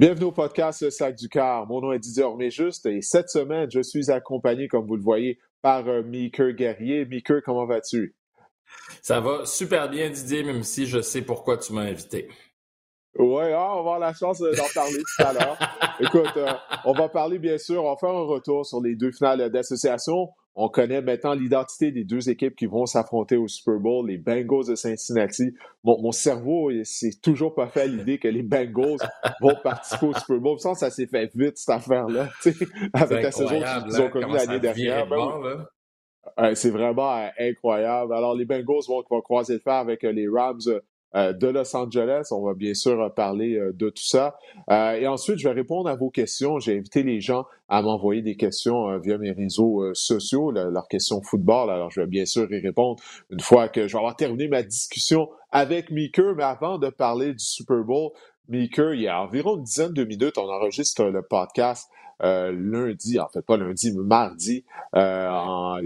Bienvenue au podcast Sac du Car. Mon nom est Didier Orméjuste et cette semaine, je suis accompagné, comme vous le voyez, par euh, Meeker Guerrier. Meeker, comment vas-tu? Ça va super bien, Didier, même si je sais pourquoi tu m'as invité. Oui, ah, on va avoir la chance euh, d'en parler tout à l'heure. Écoute, euh, on va parler bien sûr, on va faire un retour sur les deux finales d'association. On connaît maintenant l'identité des deux équipes qui vont s'affronter au Super Bowl, les Bengals de Cincinnati. Mon, mon cerveau c'est toujours pas fait à l'idée que les Bengals vont participer au Super Bowl. Ça, ça s'est fait vite, cette affaire-là, avec la saison qu'ils ont hein, connue l'année dernière. Ben c'est vraiment euh, incroyable. Alors, les Bengals vont, vont croiser le fer avec les Rams euh, de Los Angeles. On va bien sûr euh, parler euh, de tout ça. et ensuite, je vais répondre à vos questions. J'ai invité les gens à m'envoyer des questions via mes réseaux sociaux, leurs questions football. Alors, je vais bien sûr y répondre une fois que je vais avoir terminé ma discussion avec Meeker. Mais avant de parler du Super Bowl, Meeker, il y a environ une dizaine de minutes, on enregistre le podcast lundi, en fait pas lundi, mais mardi. on,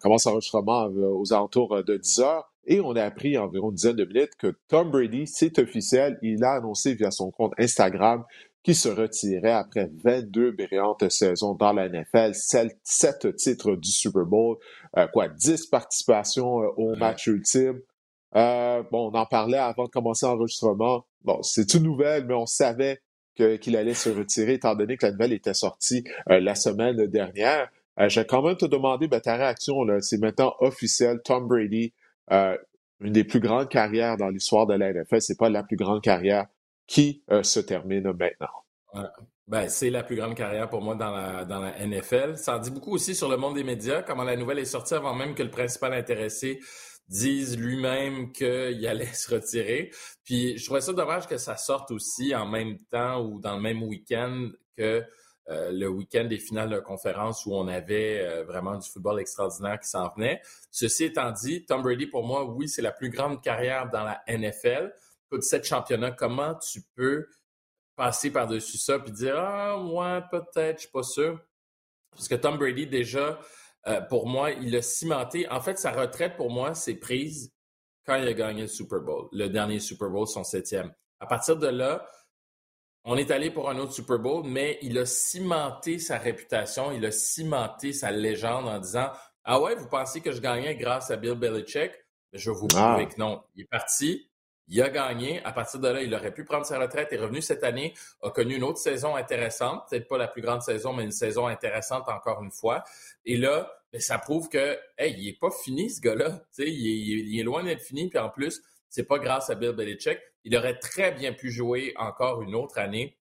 commence l'enregistrement aux alentours de 10 heures. Et on a appris environ une dizaine de minutes que Tom Brady, c'est officiel, il a annoncé via son compte Instagram qu'il se retirait après 22 brillantes saisons dans la NFL, 7 titres du Super Bowl, euh, quoi, 10 participations euh, au match ultime. Euh, bon, on en parlait avant de commencer l'enregistrement. Bon, c'est une nouvelle, mais on savait qu'il allait se retirer étant donné que la nouvelle était sortie la semaine dernière. J'ai quand même te demander ben, ta réaction. C'est maintenant officiel. Tom Brady euh, une des plus grandes carrières dans l'histoire de la NFL. C'est pas la plus grande carrière qui euh, se termine maintenant. Ben, c'est la plus grande carrière pour moi dans la, dans la NFL. Ça en dit beaucoup aussi sur le monde des médias, comment la nouvelle est sortie avant même que le principal intéressé dise lui-même qu'il allait se retirer. Puis je trouvais ça dommage que ça sorte aussi en même temps ou dans le même week-end que euh, le week-end des finales de conférence où on avait euh, vraiment du football extraordinaire qui s'en venait. Ceci étant dit, Tom Brady, pour moi, oui, c'est la plus grande carrière dans la NFL. Écoute, sept championnats, comment tu peux passer par-dessus ça puis dire Ah, ouais, peut-être, je suis pas sûr? Parce que Tom Brady, déjà, euh, pour moi, il a cimenté. En fait, sa retraite, pour moi, c'est prise quand il a gagné le Super Bowl, le dernier Super Bowl, son septième. À partir de là, on est allé pour un autre Super Bowl, mais il a cimenté sa réputation, il a cimenté sa légende en disant Ah ouais, vous pensez que je gagnais grâce à Bill Belichick? Je vais vous prouver ah. que non. Il est parti, il a gagné. À partir de là, il aurait pu prendre sa retraite, est revenu cette année, a connu une autre saison intéressante, peut-être pas la plus grande saison, mais une saison intéressante encore une fois. Et là, ben, ça prouve que, hey, il est pas fini ce gars-là. Il il est loin d'être fini, puis en plus, c'est pas grâce à Bill Belichick. Il aurait très bien pu jouer encore une autre année.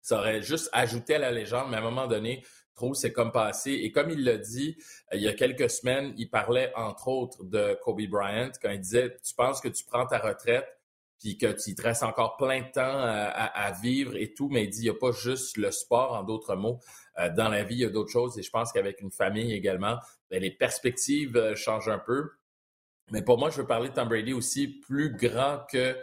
Ça aurait juste ajouté à la légende, mais à un moment donné, trop c'est comme passé. Et comme il l'a dit euh, il y a quelques semaines, il parlait entre autres de Kobe Bryant quand il disait Tu penses que tu prends ta retraite puis que tu te restes encore plein de temps à, vivre et tout, mais il dit il n'y a pas juste le sport, en d'autres mots. Euh, dans la vie, il y a d'autres choses et je pense qu'avec une famille également, ben, les perspectives euh, changent un peu. Mais pour moi, je veux parler de Tom Brady aussi plus grand que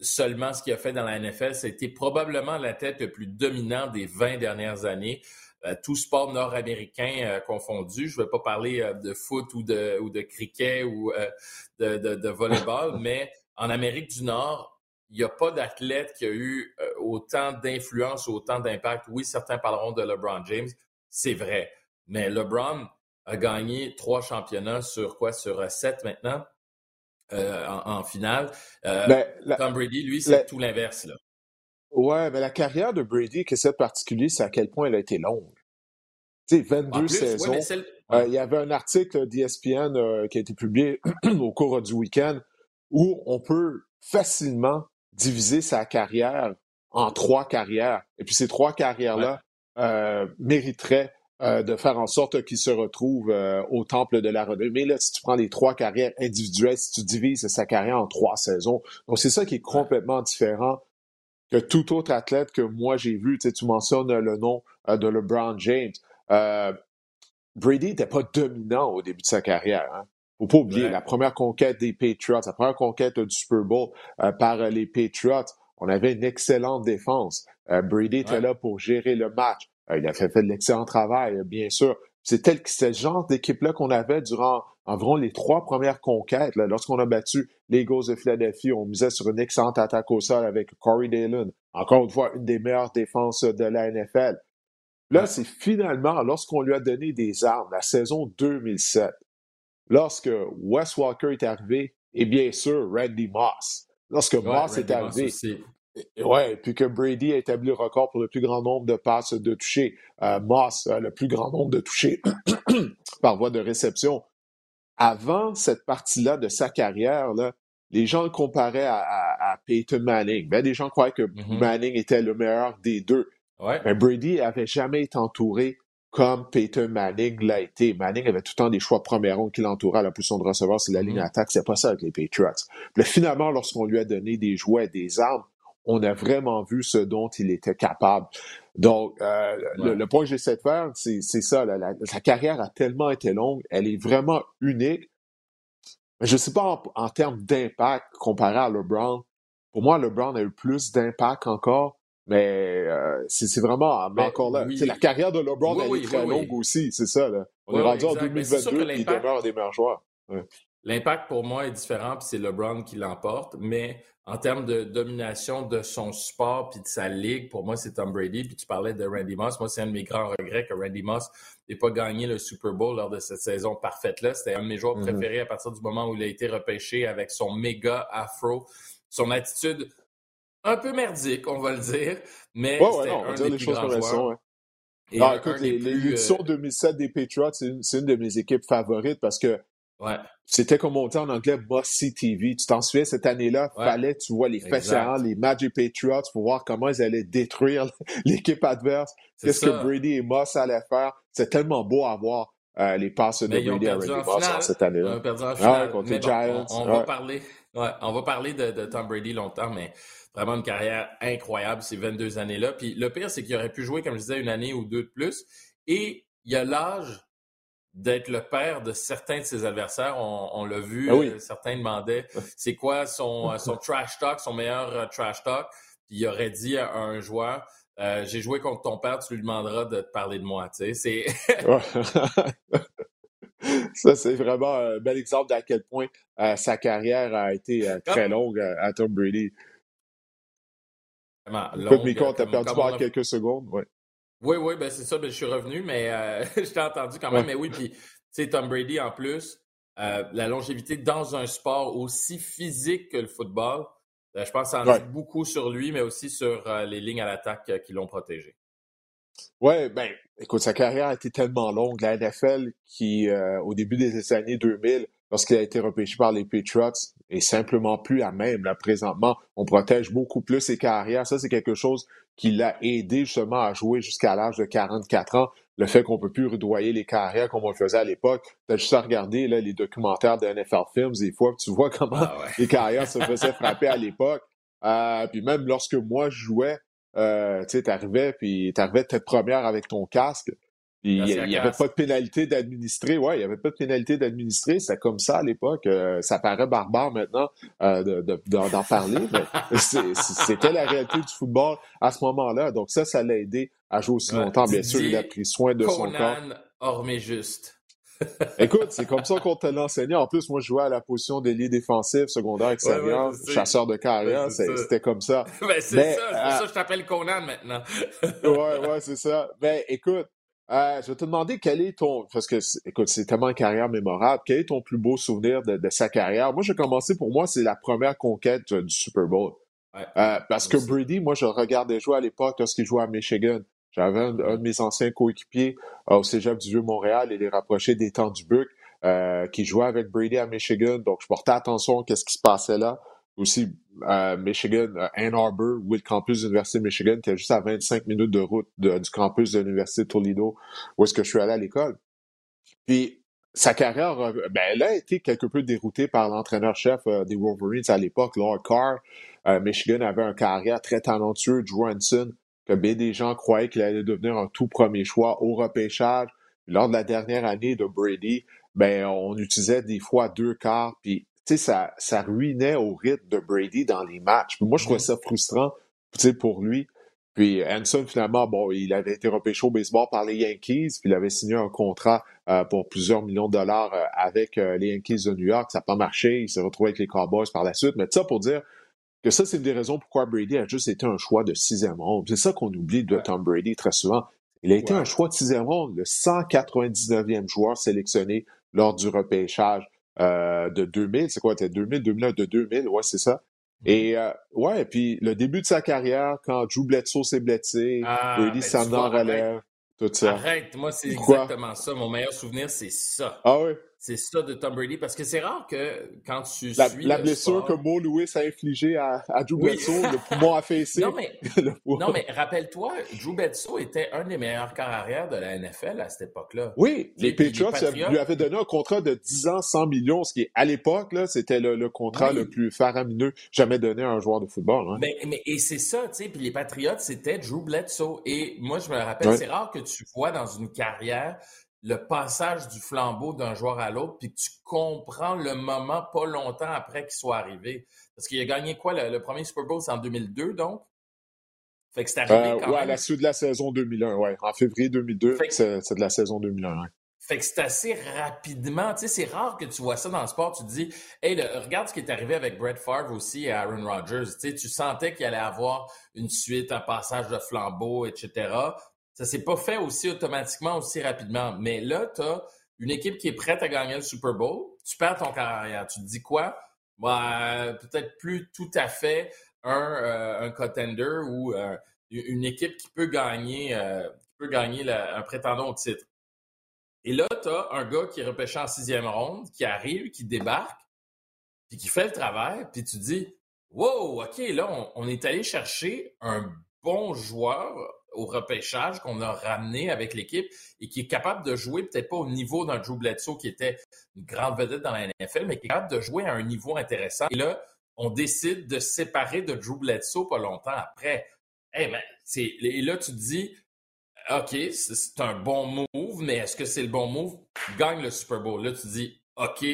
seulement ce qu'il a fait dans la NFL. C'était probablement la tête le plus dominant des 20 dernières années. Euh, tout sport nord-américain euh, confondu. Je ne vais pas parler euh, de foot ou de, ou de cricket ou de, de, de, volleyball, mais en Amérique du Nord, il n'y a pas d'athlète qui a eu autant d'influence, autant d'impact. Oui, certains parleront de LeBron James, c'est vrai. Mais LeBron, a gagné trois championnats sur quoi? Sur sept maintenant? Euh, en, finale. Euh, ben, Tom Brady, lui, c'est tout l'inverse. Ouais, mais la carrière de Brady, que c'est particulier, c'est à quel point elle a été longue. Tu sais, 22 saisons. il y avait un article d'ESPN qui a été publié au cours du week-end où on peut facilement diviser sa carrière en trois carrières. Et puis ces trois carrières-là mériteraient euh, de faire en sorte qu'il se retrouve euh, au temple de la renommée. Mais là, si tu prends les trois carrières individuelles, si tu divises sa carrière en trois saisons, donc c'est ça qui est complètement différent que tout autre athlète que moi j'ai vu. Tu, sais, tu mentionnes le nom euh, de LeBron James. Brady n'était pas dominant au début de sa carrière. Hein. Faut pas oublier la première conquête des Patriots, la première conquête du Super Bowl par les Patriots. On avait une excellente défense. Brady était là pour gérer le match. Euh, il a fait, de l'excellent travail, bien sûr. c'était le genre d'équipe-là qu'on avait durant environ les trois premières conquêtes. Lorsqu'on a battu les Eagles de Philadelphie, on misait sur une excellente attaque au sol avec Corey Dalen. Encore une fois, une des meilleures défenses de la NFL. Là, c'est finalement, lorsqu'on lui a donné des armes, la saison 2007, lorsque Wes Walker est arrivé, et bien sûr, Randy Moss. Lorsque Moss est arrivé, Ouais, puis que Brady a établi le record pour le plus grand nombre de passes de toucher. Euh, Moss, le plus grand nombre de touchés par voie de réception. Avant cette partie-là de sa carrière, là, les gens le comparaient à, Peyton Manning. Ben, des gens croyaient que mm-hmm. Manning était le meilleur des deux. Ouais. Mais Brady avait jamais été entouré comme Peyton Manning l'a été. Manning avait tout le temps des choix de premier ronde qui l'entouraient à la position de receveur c'est la ligne mm-hmm. attaque. C'est pas ça avec les Patriots. Puis finalement, lorsqu'on lui a donné des jouets, des armes, on a vraiment vu ce dont il était capable. Donc, euh, le, point que j'essaie de faire, c'est ça. sa carrière a tellement été longue, elle est vraiment unique. Mais je ne sais pas en, termes d'impact comparé à LeBron. Pour moi, LeBron a eu plus d'impact encore, mais euh, c'est vraiment mais, encore là. La carrière de LeBron elle est très longue aussi, c'est ça. Là. On est rendu en 2022 et il demeure un des meilleurs joueurs. L'impact pour moi est différent, puis c'est LeBron qui l'emporte, mais en termes de domination de son sport puis de sa ligue, pour moi, c'est Tom Brady. Puis tu parlais de Randy Moss. Moi, c'est un de mes grands regrets que Randy Moss n'ait pas gagné le Super Bowl lors de cette saison parfaite-là. C'était un de mes joueurs mm-hmm. préférés à partir du moment où il a été repêché avec son méga afro, son attitude un peu merdique, on va le dire, mais c'était un des plus grands joueurs. non, écoute, l'édition 2007 euh, des Patriots, c'est une, une, de mes équipes favorites parce que Ouais. C'était comme on dit en anglais Bossy TV. Tu t'en souviens, cette année-là, fallait, tu vois, les faits les Magic Patriots pour voir comment ils allaient détruire l'équipe adverse. Qu'est-ce que Brady et Moss allaient faire? C'est tellement beau à voir. Euh, les passes de Brady à Randy Moss cette année-là. Ils ont perdu en ah finale. contre les Giants. On, va parler, on va parler de, Tom Brady longtemps, mais vraiment une carrière incroyable ces 22 années-là. Puis le pire, c'est qu'il aurait pu jouer, comme je disais, une année ou deux de plus. Et il y a l'âge d'être le père de certains de ses adversaires. On, l'a vu, ah euh, certains demandaient c'est quoi son, euh, son trash talk, son meilleur euh, trash talk? Puis il aurait dit à un joueur J'ai joué contre ton père, tu lui demanderas de te parler de moi. Tu sais, Ça, c'est vraiment un bel exemple d'à quel point sa carrière a été très longue à Tom Brady. Écoute, Miko, t'as perdu par quelques secondes. Ouais. Oui, oui, ben c'est ça, ben, je suis revenu, mais euh, je t'ai entendu quand même. Mais oui, puis, tu sais, Tom Brady, en plus, euh, la longévité dans un sport aussi physique que le football, euh, je pense que ça en dit beaucoup sur lui, mais aussi sur les lignes à l'attaque qui l'ont protégé. Oui, ben, écoute, sa carrière a été tellement longue. La NFL, qui, au début des années 2000, lorsqu'il a été repêché par les Patriots, est simplement plus à même. Là, présentement, on protège beaucoup plus ses carrières. Ça, c'est quelque chose qui l'a aidé justement à jouer jusqu'à l'âge de 44 ans. Le fait qu'on peut plus redoyer les carrières comme on le faisait à l'époque. T'as juste à regarder là, les documentaires de NFL Films des fois, tu vois comment ah les carrières se faisaient frapper à l'époque. Euh, puis même lorsque moi je jouais, euh, tu sais, t'arrivais, puis t'arrivais tête première avec ton casque. Il n'y avait pas de pénalité d'administrer. Ouais, il n'y avait pas de pénalité d'administrer. C'était comme ça à l'époque. Euh, ça paraît barbare maintenant euh, d'en parler, mais c'était la réalité du football à ce moment-là. Donc ça, ça l'a aidé à jouer aussi longtemps. Bien sûr, il a pris soin de son corps. Or, mais juste. Écoute, c'est comme ça qu'on te l'enseignait. En plus, moi, je jouais à la position d'ailier défensif, secondaire, extérieur, chasseur de carrière. C'était comme ça. Ben, c'est ça. C'est pour ça que je t'appelle Conan maintenant. ouais, ouais, c'est ça. Mais ben, écoute, euh, je vais te demander quel est ton, parce que, écoute, c'est tellement une carrière mémorable, quel est ton plus beau souvenir de, sa carrière? Moi, je vais commencer, pour moi, c'est la première conquête euh, du Super Bowl. Euh, parce que Brady, moi, je regardais jouer à l'époque lorsqu'il jouait à Michigan. J'avais un, de mes anciens coéquipiers au Cégep du Vieux-Montréal et les rapprochés des temps du Buc, qui jouait avec Brady à Michigan. Donc, je portais attention à ce qui se passait là aussi Michigan, Ann Arbor, où le campus de l'Université de Michigan, qui est juste à 25 minutes de route du campus de l'Université de Toledo, où est-ce que je suis allé à l'école. Puis, sa carrière, ben, elle a été quelque peu déroutée par l'entraîneur-chef euh, des Wolverines à l'époque, Lord Carr. Euh, Michigan avait un carrière très talentueux, Drew Hanson, que bien des gens croyaient qu'il allait devenir un tout premier choix au repêchage. Lors de la dernière année de Brady, ben, on utilisait des fois deux quarts, puis ça, ça ruinait au rythme de Brady dans les matchs. moi, je trouvais ça frustrant pour lui. Puis Hanson, finalement, bon, il avait été repêché au baseball par les Yankees, puis il avait signé un contrat euh, pour plusieurs millions de dollars euh, avec euh, les Yankees de New York. Ça n'a pas marché. Il s'est retrouvé avec les Cowboys par la suite. Mais ça pour dire que ça, c'est une des raisons pourquoi Brady a juste été un choix de sixième ronde. C'est ça qu'on oublie de Tom Brady très souvent. Il a été un choix de sixième ronde, le 199e joueur sélectionné lors du repêchage de 2000. C'est quoi? C'était 2000, 2001, de 2000. Ouais, c'est ça. Et euh, ouais, puis le début de sa carrière, quand Drew Bledsoe s'est blessé, ah, Brady ben, relève, tout ça. Arrête, moi c'est exactement ça. Mon meilleur souvenir, c'est ça. Ah oui? C'est ça de Tom Brady, parce que c'est rare que quand tu la, suis La blessure que Mo Lewis a infligée à, à Drew Bledsoe, le poumon affaissé. Non, mais, non, mais rappelle-toi, Drew Bledsoe était un des meilleurs corps arrière de la NFL à cette époque-là. Oui, les, Patriots, lui avaient donné un contrat de 10 ans, 100 millions, ce qui, est à l'époque, là, c'était le, contrat le plus faramineux jamais donné à un joueur de football. Hein. Mais, mais, et c'est ça, tu sais, puis les Patriots, c'était Drew Bledsoe. Et moi, je me rappelle, c'est rare que tu vois dans une carrière le passage du flambeau d'un joueur à l'autre, puis tu comprends le moment pas longtemps après qu'il soit arrivé. Parce qu'il a gagné quoi? Le, premier Super Bowl, c'est en 2002, donc? Fait que c'est arrivé euh, quand ouais, à la suite de la saison 2001, ouais. En février 2002, c'est de la saison 2001, ouais. Fait que c'est assez rapidement, tu sais, c'est rare que tu vois ça dans le sport. Tu te dis, hey, regarde ce qui est arrivé avec Brett Favre aussi et Aaron Rodgers. Tu sais, tu sentais qu'il allait avoir une suite, un passage de flambeau, etc. Ça s'est pas fait aussi automatiquement, aussi rapidement. Mais là, tu as une équipe qui est prête à gagner le Super Bowl. Tu perds ton carrière. Tu te dis quoi? Bah, peut-être plus tout à fait un, euh, un contender ou euh, une équipe qui peut gagner, euh, qui peut gagner un prétendant au titre. Et là, tu as un gars qui est repêché en sixième ronde, qui arrive, qui débarque, puis qui fait le travail, puis tu dis Wow, OK, là, on, on est allé chercher un bon joueur au repêchage qu'on a ramené avec l'équipe et qui est capable de jouer peut-être pas au niveau d'un Drew Bledsoe qui était une grande vedette dans la NFL, mais qui est capable de jouer à un niveau intéressant. Et là, on décide de séparer de Drew Bledsoe pas longtemps après. Eh ben, et là, tu te dis, OK, c'est un bon move, mais est-ce que c'est le bon move? Gagne le Super Bowl. Là, tu te dis, OK,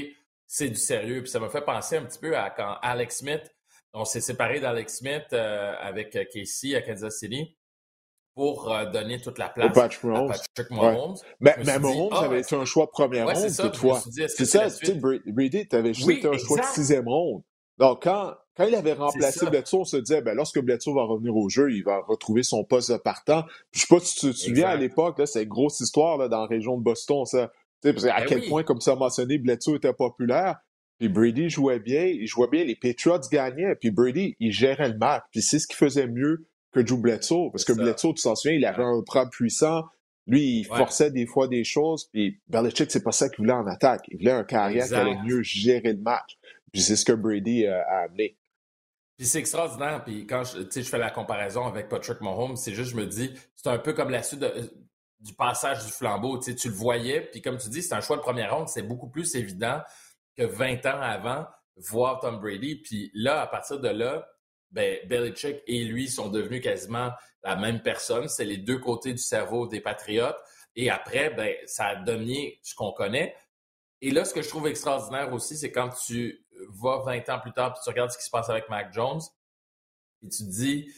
c'est du sérieux. Puis ça me fait penser un petit peu à quand Alex Smith, on s'est séparé d'Alex Smith euh, avec Casey à Kansas City pour euh, donner toute la place à Patrick Mahomes. Mais, mais Mahomes ah, avait été un choix première ouais, ronde toutefois. C'est ça, tu sais, Brady, tu avais juste été un choix de sixième ronde. Donc, quand, quand il avait remplacé Bledsoe, on se disait, ben, lorsque Bledsoe va revenir au jeu, il va retrouver son poste de partant. je sais pas si tu te souviens à l'époque, c'est une grosse histoire là, dans la région de Boston, ça. Tu sais, à ben quel point, comme ça mentionné, Bledsoe était populaire. Puis Brady jouait bien, il jouait bien, les Patriots gagnaient, puis Brady, il gérait le match. Puis c'est ce qu'il faisait mieux que Drew Bledsoe. Parce que Bledsoe, tu t'en souviens, il avait un bras puissant. Lui, il forçait des fois des choses. Puis Belichick, c'est pas ça qu'il voulait en attaque. Il voulait un carrière qui allait mieux gérer le match. Puis c'est ce que Brady euh, a amené. Puis c'est extraordinaire. Puis quand je, je fais la comparaison avec Patrick Mahomes, c'est juste, je me dis, c'est un peu comme la suite du passage du flambeau. Tu, tu le voyais. Puis comme tu dis, c'est un choix de première ronde. C'est beaucoup plus évident que 20 ans avant voir Tom Brady. Puis là, à partir de là, ben, Belichick et lui sont devenus quasiment la même personne. C'est les deux côtés du cerveau des Patriotes. Et après, ben, ça a donné ce qu'on connaît. Et là, ce que je trouve extraordinaire aussi, c'est quand tu vas 20 ans plus tard et tu regardes ce qui se passe avec Mac Jones et tu te dis,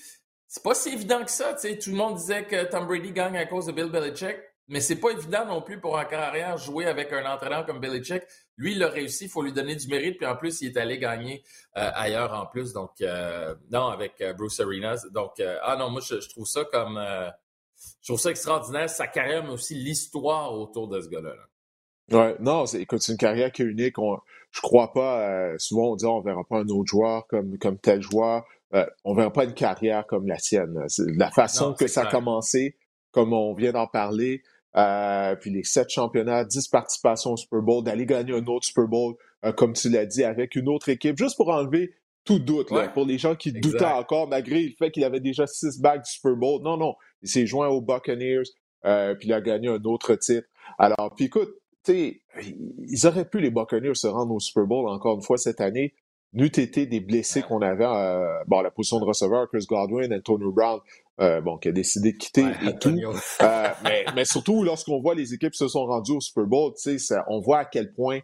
c'est pas si évident que ça. Tu sais, tout le monde disait que Tom Brady gagne à cause de Bill Belichick. Mais c'est pas évident non plus pour un carrière jouer avec un entraîneur comme Belichick. Lui, il l'a réussi, il faut lui donner du mérite, puis en plus, il est allé gagner euh, ailleurs en plus. Donc, euh, non, avec euh, Bruce Arenas. Donc, ah non, moi, je, trouve ça comme. je trouve ça extraordinaire, sa carrière, mais aussi l'histoire autour de ce gars-là. Ouais, non, c'est, écoute, c'est une carrière qui est unique. On, je crois pas, souvent on dit on verra pas un autre joueur comme, comme tel joueur. on verra pas une carrière comme la sienne. la façon que ça a commencé, comme on vient d'en parler, euh, puis les sept championnats, dix participations au Super Bowl, d'aller gagner un autre Super Bowl, euh, comme tu l'as dit, avec une autre équipe, juste pour enlever tout doute, là, pour les gens qui doutaient encore, malgré le fait qu'il avait déjà six bagues du Super Bowl. Non, non, il s'est joint aux Buccaneers, euh, puis il a gagné un autre titre. Alors, puis écoute, tu sais, ils auraient pu, les Buccaneers, se rendre au Super Bowl encore une fois cette année, n'eût été des blessés qu'on avait, euh, bon, la position de receveur, Chris Godwin, Antonio Brown, euh, bon, qui a décidé de quitter et tout. Euh, mais, mais, surtout, lorsqu'on voit les équipes qui se sont rendues au Super Bowl, on voit à quel point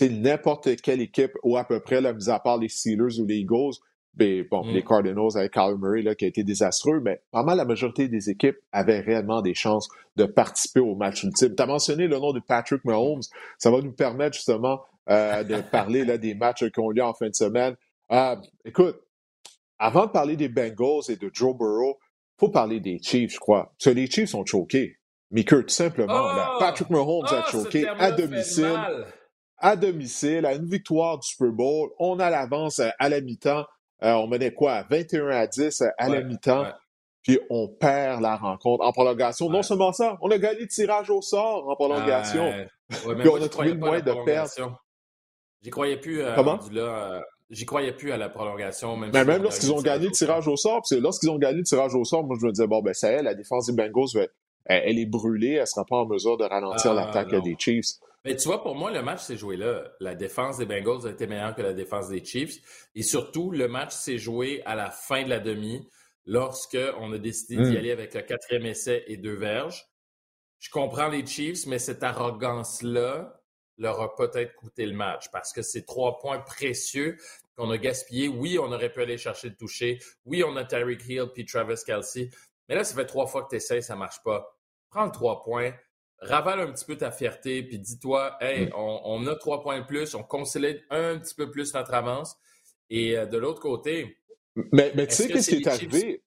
n'importe quelle équipe, ou à peu près, là, mis à part les Steelers ou les Eagles, Mais bon, Mm. les Cardinals avec Kyler Murray là, qui a été désastreux, mais pas mal la majorité des équipes avaient réellement des chances de participer au match ultime. Tu as mentionné le nom de Patrick Mahomes. Ça va nous permettre justement euh, de parler là, des matchs qui ont lieu en fin de semaine. Euh, écoute, avant de parler des Bengals et de Joe Burrow, faut parler des Chiefs, je crois. Parce que les Chiefs sont choqués. Mickey, tout simplement. là, Oh! Patrick Mahomes a Ah, choqué à domicile à domicile, à une victoire du Super Bowl. On a l'avance à, la mi-temps. Euh, on menait quoi? À 21 à 10 à la mi-temps. ouais. Puis on perd la rencontre en prolongation. Non seulement ça, on a gagné le tirage au sort en prolongation. Mais Puis on a trouvé le moyen de perdre. J'y croyais plus euh, Comment? là. J'y croyais plus à la prolongation. Même, si même lorsqu'ils ont gagné le tirage au sort, lorsqu'ils ont gagné le tirage au sort, moi je me disais, bon, ben ça y est, la défense des Bengals, elle, elle est brûlée, elle sera pas en mesure de ralentir Ah, l'attaque des Chiefs. Mais tu vois, pour moi, le match s'est joué là. La défense des Bengals a été meilleure que la défense des Chiefs. Et surtout, le match s'est joué à la fin de la demi, lorsque on a décidé d'y Mm. aller avec le quatrième essai et deux verges. Je comprends les Chiefs, mais cette arrogance-là leur a peut-être coûté le match parce que c'est trois points précieux qu'on a gaspillés. Oui, on aurait pu aller chercher le toucher. Oui, on a Tyreek Hill puis Travis Kelsey. Mais là, ça fait trois fois que tu essaies, ça marche pas. Prends le trois points, ravale un petit peu ta fierté, puis dis-toi, hey, Mm. on, on a trois points de plus, on consolide un petit peu plus notre avance. Et euh, de l'autre côté, Mais, mais tu sais, que qu'est-ce qui est arrivé?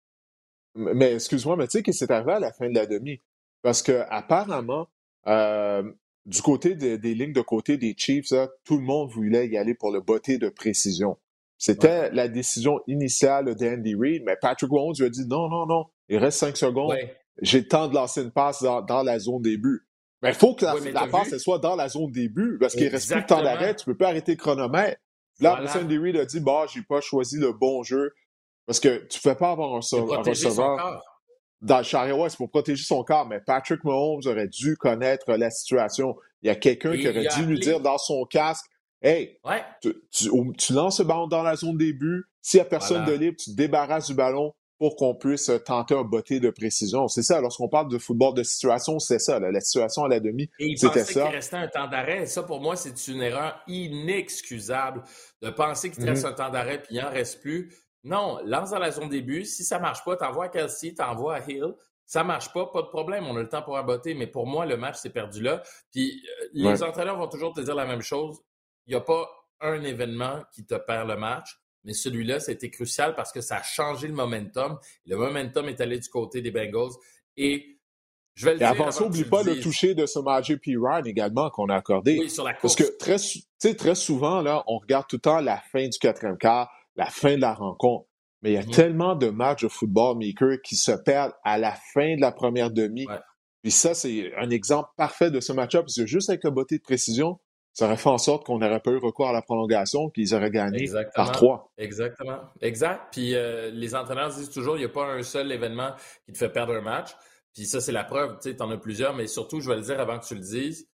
Mais excuse-moi, mais tu sais, qu'est-ce qui est arrivé à la fin de la demi? Parce que apparemment, euh, du côté de- des lignes de côté des Chiefs, là, tout le monde voulait y aller pour le botté de précision. C'était la décision initiale d'Andy Reid, mais Patrick Mahomes lui a dit non, non, non, il reste cinq secondes. ouais, J'ai le temps de lancer une passe dans, dans la zone début. Mais il faut que la, Ouais, passe elle soit dans la zone début parce qu'il reste plus de temps d'arrêt. Tu peux pas arrêter le chronomètre. Là, Voilà. Andy Reid a dit bah, j'ai pas choisi le bon jeu. Parce que tu ne fais pas avoir un, un receveur. Dans le chariot, c'est pour protéger son corps, mais Patrick Mahomes aurait dû connaître la situation. Il y a quelqu'un qui aurait il dû lui dire dans son casque Hey, Ouais, tu, tu- au- tu lances le ballon dans la zone début. S'il n'y a personne Voilà. de libre, tu te débarrasses du ballon pour qu'on puisse euh, tenter un botté de précision. C'est ça, lorsqu'on parle de football de situation, c'est ça. là. La situation à la demi, il c'était ça. restait un temps d'arrêt. Ça, pour moi, c'est une erreur inexcusable de penser qu'il te reste un temps d'arrêt puis il n'en reste plus. Non, lance dans la zone début. Si ça marche pas, t'envoies à Kelsey, t'envoies à Hill. Ça marche pas, pas de problème. On a le temps pour aboter. Mais pour moi, le match s'est perdu là. Puis euh, les Ouais. entraîneurs vont toujours te dire la même chose. Il n'y a pas un événement qui te perd le match. Mais celui-là, c'était crucial parce que ça a changé le momentum. Le momentum est allé du côté des Bengals. Et je vais le Et dire. avant ça, que oublie tu pas le toucher de Samaje P. Ryan également qu'on a accordé. Oui, sur la course. Parce que très, souvent, là, on regarde tout le temps la fin du quatrième quart, la fin de la rencontre. Mais il y a Mhm. tellement de matchs de football maker qui se perdent à la fin de la première demi. Ouais. Puis ça, c'est un exemple parfait de ce match-up. Parce que juste avec le botté de précision, ça aurait fait en sorte qu'on n'aurait pas eu recours à la prolongation, qu'ils auraient gagné Exactement. par trois. Exactement. Exact. Puis euh, les entraîneurs disent toujours, il n'y a pas un seul événement qui te fait perdre un match. Puis ça, c'est la preuve. Tu sais, en as plusieurs, mais surtout, je vais le dire avant que tu le dises.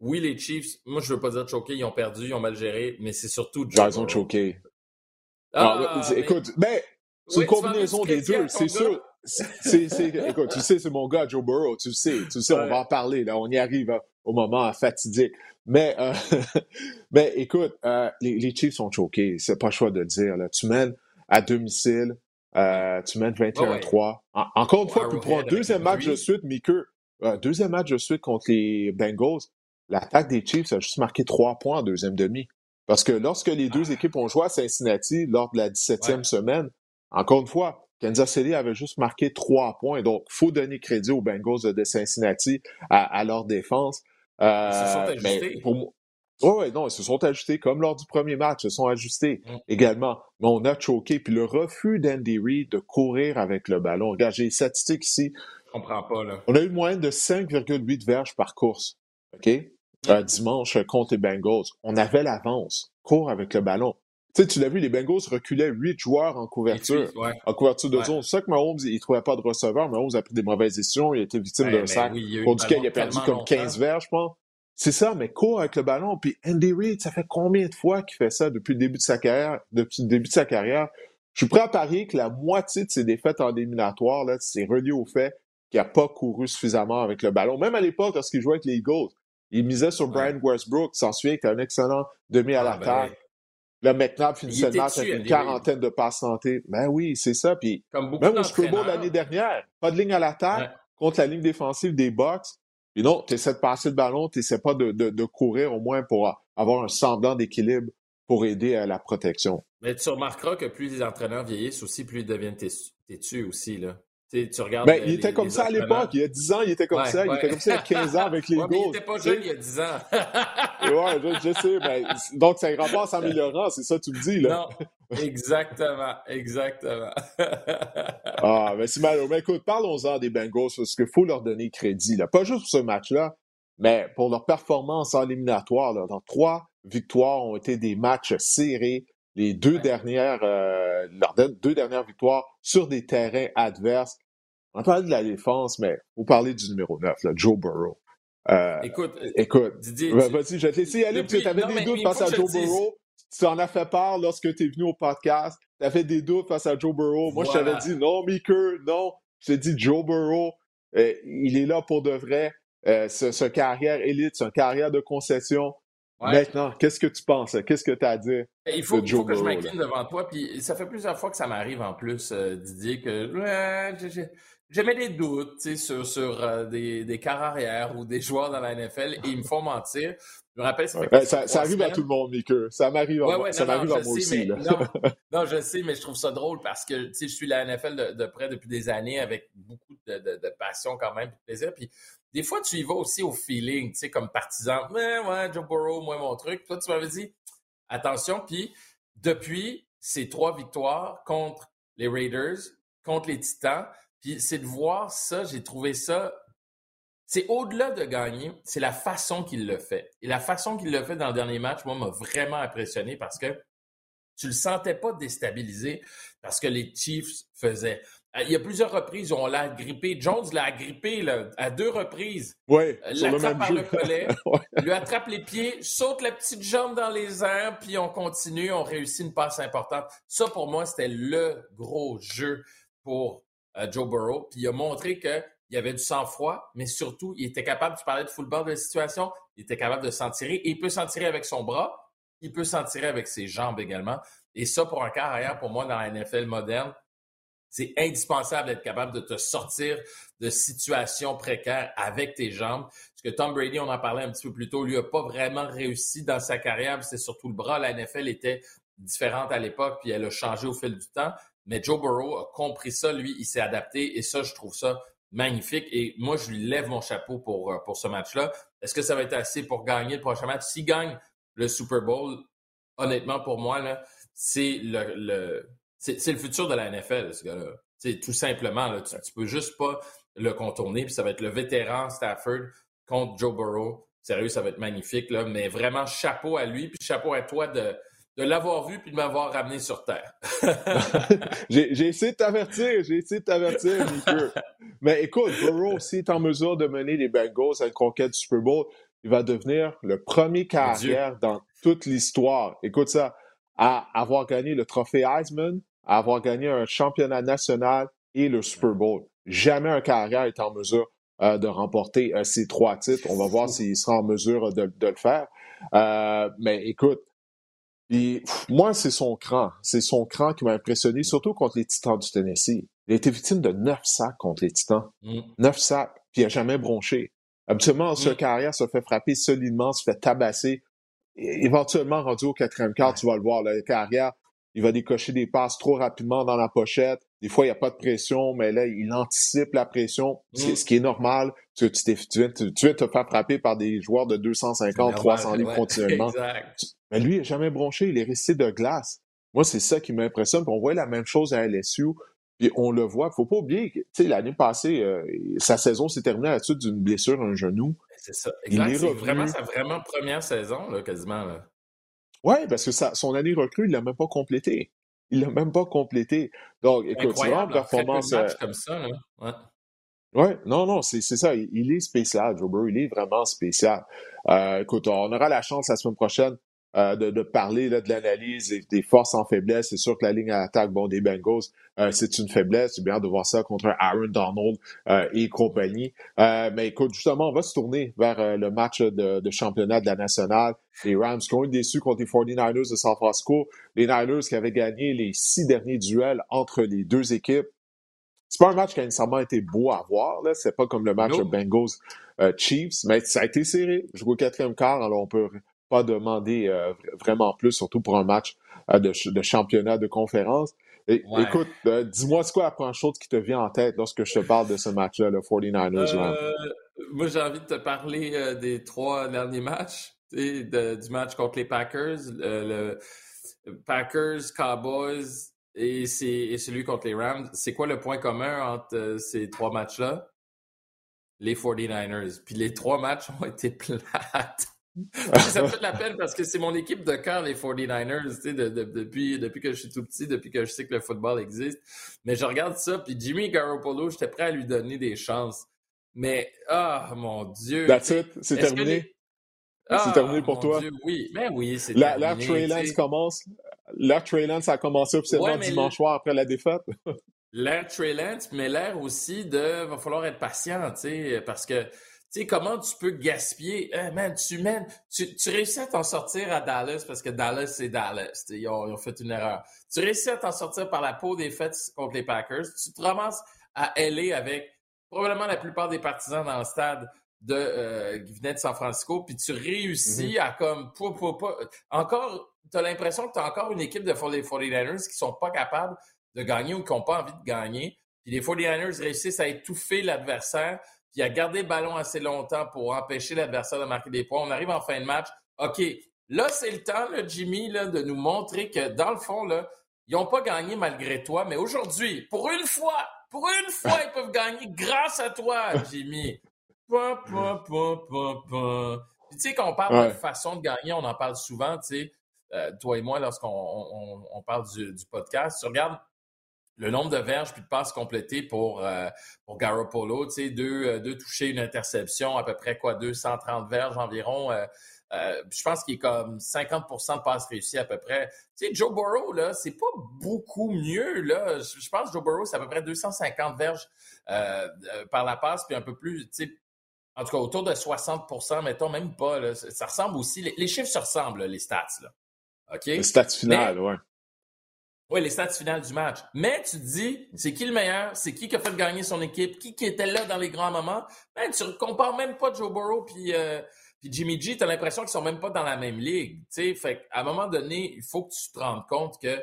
Oui, les Chiefs, moi, je veux pas dire choqués, ils ont perdu, ils ont mal géré, mais c'est surtout Joe Ils ont choqué. Ah, Ah, c'est- mais- écoute, mais c'est Oui, une tu combinaison des deux, c'est sûr. C'est, c'est, écoute, tu sais, c'est mon gars, Joe Burrow, tu le sais, tu sais, on va en parler, là, on y arrive hein, au moment fatidique. Mais, euh, mais écoute, euh, les, les Chiefs sont choqués, c'est pas le choix de le dire, là. Tu mènes à domicile, euh, tu mènes 21-3. En- encore une fois, un Arrowhead deuxième match de suite, Mickey, euh, deuxième match de suite contre les Bengals, l'attaque des Chiefs a juste marqué trois points en deuxième demi. Parce que lorsque les deux équipes ont joué à Cincinnati lors de la 17e Ah. Ouais. semaine, encore une fois, Kansas City avait juste marqué trois points. Donc, faut donner crédit aux Bengals de Cincinnati à, à leur défense. Euh, Ils se sont ajustés. pour ouais, non, ils se sont ajustés comme lors du premier match, ils se sont ajustés Mm. également. Mais on a choqué. Puis le refus d'Andy Reid de courir avec le ballon. Regarde, j'ai les statistiques ici. Je comprends pas, là. On a eu une moyenne de 5,8 verges par course. OK? Euh, dimanche contre les Bengals. On avait l'avance. Cours avec le ballon. Tu sais, tu l'as vu, les Bengals reculaient 8 joueurs en couverture. Ouais. En couverture de Ouais. zone. C'est ça que Mahomes, il trouvait pas de receveur. Mahomes a pris des mauvaises décisions. Il a été victime Ouais, d'un sac oui, le duquel il a perdu comme longtemps. 15 verges, je pense. C'est ça, mais court avec le ballon. Puis Andy Reid, ça fait combien de fois qu'il fait ça depuis le début de sa carrière? Depuis le début de sa carrière, je suis prêt à parier que la moitié de ses défaites en éliminatoire, là, c'est relié au fait qu'il n'a pas couru suffisamment avec le ballon. Même à l'époque, lorsqu'il jouait avec les Eagles, il misait sur Ouais. Brian Westbrook. S'en souvient qu'il était un excellent demi à Ah, l'attaque. ben, Le McNabb finissait le match avec une quarantaine de passes santé. Ben oui, c'est ça. Puis Comme même au Super Bowl l'année dernière, pas de ligne à l'attaque contre la ligne défensive des Bucks. Puis non, tu essaies de passer le ballon, tu essaies pas de, de, de, courir au moins pour avoir un semblant d'équilibre pour aider à la protection. Mais tu remarqueras que plus les entraîneurs vieillissent aussi, plus ils deviennent têtus aussi. Là. Tu, regardes ben, il était comme ça à l'époque. Il y a 10 ans, il était comme ça. Il était comme ça il y a 15 ans avec les ouais, Il n'était pas jeune il y a 10 ans. ouais, je, sais. Ben, donc, c'est un rapport s'améliorant, c'est ça que tu me dis. Là. Non, exactement. Exactement. ah, ben c'est malheureux. Mais écoute, parlons-en des Bengals parce qu'il faut leur donner crédit. Là. Pas juste pour ce match-là, mais pour leur performance en éliminatoire. Là. Dans trois victoires ont été des matchs serrés les deux dernières, euh, leurs deux dernières victoires sur des terrains adverses. On parle de la défense, mais vous parlez du numéro 9, là, Joe Burrow. Euh, écoute, écoute, Didier, vas-y, je vais te laisser aller parce que tu avais des doutes face à Joe Burrow. Tu en as fait part lorsque tu es venu au podcast. Tu avais des doutes face à Joe Burrow. Moi, je t'avais dit non, Meeker, non. Je t'ai dit Joe Burrow, euh, il est là pour de vrai. Euh, ce, carrière élite, c'est une carrière de concession. Maintenant, qu'est-ce que tu penses? Qu'est-ce que tu as à dire? Ben, il faut, que je m'incline devant toi. Puis ça fait plusieurs fois que ça m'arrive en plus, euh, Didier, que j'avais des doutes sur, sur euh, des, des arrière ou des joueurs dans la NFL et ils me font mentir. Je me rappelle, ça, ça, arrive à tout le monde, Mickey. Ça m'arrive ça m'arrive à moi aussi. non, je sais, mais je trouve ça drôle parce que je suis la NFL de, près depuis des années avec beaucoup de, de, passion quand même, de plaisir. Puis des fois, tu y vas aussi au feeling, tu sais, comme partisan. Ouais, ouais, Joe Burrow, moi, mon truc. Toi, tu m'avais dit, attention. Puis, depuis ces trois victoires contre les Raiders, contre les Titans, puis c'est de voir ça, j'ai trouvé ça. C'est au-delà de gagner, c'est la façon qu'il le fait. Et la façon qu'il le fait dans le dernier match, moi, m'a vraiment impressionné parce que tu le sentais pas déstabilisé parce que les Chiefs faisaient. Euh, il y a plusieurs reprises où on l'a grippé. Jones l'a grippé à deux reprises. Oui. Euh, l'attrape par le collet, lui attrape les pieds, saute la petite jambe dans les airs, puis on continue, on réussit une passe importante. Ça, pour moi, c'était le gros jeu pour euh, Joe Burrow. Puis il a montré qu'il y avait du sang-froid, mais surtout, il était capable, tu parlais de football de la situation, il était capable de s'en tirer. Et il peut s'en tirer avec son bras, il peut s'en tirer avec ses jambes également. Et ça, pour un carrière, pour moi, dans la NFL moderne, c'est indispensable d'être capable de te sortir de situations précaires avec tes jambes. Parce que Tom Brady, on en parlait un petit peu plus tôt, lui n'a pas vraiment réussi dans sa carrière. C'était surtout le bras. La NFL était différente à l'époque, puis elle a changé au fil du temps. Mais Joe Burrow a compris ça, lui, il s'est adapté. Et ça, je trouve ça magnifique. Et moi, je lui lève mon chapeau pour, euh, pour ce match-là. Est-ce que ça va être assez pour gagner le prochain match? S'il gagne le Super Bowl, honnêtement, pour moi, c'est le c'est le futur de la NFL, ce gars-là. C'est tout simplement, là, tu, ne peux juste pas le contourner. Puis ça va être le vétéran Stafford contre Joe Burrow. Sérieux, ça va être magnifique. Là, mais vraiment, chapeau à lui, puis chapeau à toi de, de l'avoir vu puis de m'avoir ramené sur Terre. j'ai essayé de t'avertir, j'ai essayé de t'avertir, Mais écoute, Burrow, s'il est en mesure de mener les Bengals à une conquête du Super Bowl, il va devenir le premier carrière dans toute l'histoire. Écoute ça, à avoir gagné le trophée Heisman, à avoir gagné un championnat national et le Super Bowl. Jamais un carrière est en mesure euh, de remporter euh, ces trois titres. On va voir s'il sera en mesure de, le faire. Euh, mais écoute, moi, c'est son cran. C'est son cran qui m'a impressionné, surtout contre les Titans du Tennessee. Il a été victime de neuf sacs contre les Titans. Mm. Neuf sacs, puis il n'a jamais bronché. Habituellement, ce mm. carrière se fait frapper solidement, se fait tabasser. Éventuellement, rendu au quatrième quart, tu vas le voir, le carrière il va décocher des passes trop rapidement dans la pochette. Des fois, il n'y a pas de pression, mais là, il anticipe la pression, ce qui est mm. normal, parce que tu, tu, viens, tu, viens te faire frapper par des joueurs de 250, 300 livres continuellement. Mais lui, il n'a jamais bronché, il est resté de glace. Moi, c'est ça qui m'impressionne. On voit la même chose à LSU. Puis on le voit. Faut pas oublier que l'année passée, euh, sa saison s'est terminée à la suite d'une blessure à un genou. C'est ça. Exact. C'est vraiment sa vraiment première saison, là, quasiment. Là. Oui, parce que son année recrue, il l'a même pas complété. Il l'a même pas complété. Donc, écoute, c'est vraiment performance. Euh, comme ça, là. Ouais. Ouais, non, non, c'est ça. Il, est spécial, Joe Il est vraiment spécial. Euh, écoute, on aura la chance la semaine prochaine euh, de, parler de l'analyse et des forces en faiblesse. C'est sûr que la ligne à l'attaque, bon, des Bengals, euh, c'est une faiblesse. C'est bien de voir ça contre Aaron Donald et compagnie. mais écoute, justement, on va se tourner vers le match de, de, championnat de la nationale. Les Rams qui ont été déçus contre les 49ers de San Francisco. Les Niners qui avaient gagné les six derniers duels entre les deux équipes. C'est pas un match qui a nécessairement été beau à voir. Là. C'est pas comme le match Bengals euh, Chiefs, mais ça a été serré. Je joue au quatrième quart, alors on peut pas demander euh, vraiment plus, surtout pour un match euh, de, championnat de conférence. Écoute, dis-moi ce quoi la première chose qui te vient en tête lorsque je te parle de ce match-là, le 49ers. moi, j'ai envie de te parler des trois derniers matchs, du match contre les Packers, le Packers, Cowboys et, c'est celui contre les Rams. C'est quoi le point commun entre euh, ces trois matchs-là? Les 49ers. Puis les trois matchs ont été plates. Ça me fait de la peine parce que c'est mon équipe de cœur, les 49ers, depuis, depuis que je suis tout petit, depuis que je sais que le football existe. Mais je regarde ça, puis Jimmy Garoppolo, j'étais prêt à lui donner des chances. Mais, ah, mon Dieu. That's it, c'est terminé. c'est terminé pour toi. oui, mais oui, c'est terminé. La Trey Lance commence. L'ère Trey Lance a commencé officiellement dimanche soir après la défaite. L'ère Trey Lance, mais l'ère aussi de va falloir être patient, tu sais, parce que tu sais, comment tu peux gaspiller? Eh, man, tu, mènes, tu, tu réussis à t'en sortir à Dallas parce que Dallas, c'est Dallas. Ils ont, ils ont, fait une erreur. Tu réussis à t'en sortir par la peau des fêtes contre les Packers. Tu te ramasses à LA avec probablement la plupart des partisans dans le stade de, euh, qui venaient de San Francisco, puis tu réussis mm-hmm. à comme... encore tu as l'impression que tu as encore une équipe de 49ers qui sont pas capables de gagner ou qui n'ont pas envie de gagner. Puis les 49ers réussissent à étouffer l'adversaire, puis à garder le ballon assez longtemps pour empêcher l'adversaire de marquer des points. On arrive en fin de match. OK, là, c'est le temps, là, Jimmy, là, de nous montrer que dans le fond, là, ils n'ont pas gagné malgré toi, mais aujourd'hui, pour une fois, pour une fois, ils peuvent gagner grâce à toi, Jimmy. Pa, pa, pa, tu sais, quand on parle de façon de gagner, on en parle souvent, tu sais. Euh, toi et moi, lorsqu'on parle du, podcast, tu regardes le nombre de verges puis de passes complétées pour, euh, pour Garoppolo, tu sais, deux, euh, deux touchés, une interception, à peu près quoi, 230 verges environ. je pense qu'il est comme 50% de passes réussies à peu près. Tu sais, Joe Burrow, là, c'est pas beaucoup mieux, là. Je, pense que Joe Burrow, c'est à peu près 250 verges par la passe, puis un peu plus, tu sais, en tout cas, autour de 60% mettons, même pas. ça ressemble aussi. Les, les, chiffres se ressemblent, les stats. Là. Les stats finales, oui. Oui, les stats finales du match. Mais tu te dis, c'est qui le meilleur? C'est qui qui a fait gagner son équipe? Qui, qui était là dans les grands moments? Ben, tu compares même pas Joe Burrow puis, euh, Jimmy G. Tu as l'impression qu'ils sont même pas dans la même ligue. T'sais? Fait à un moment donné, il faut que tu te rendes compte que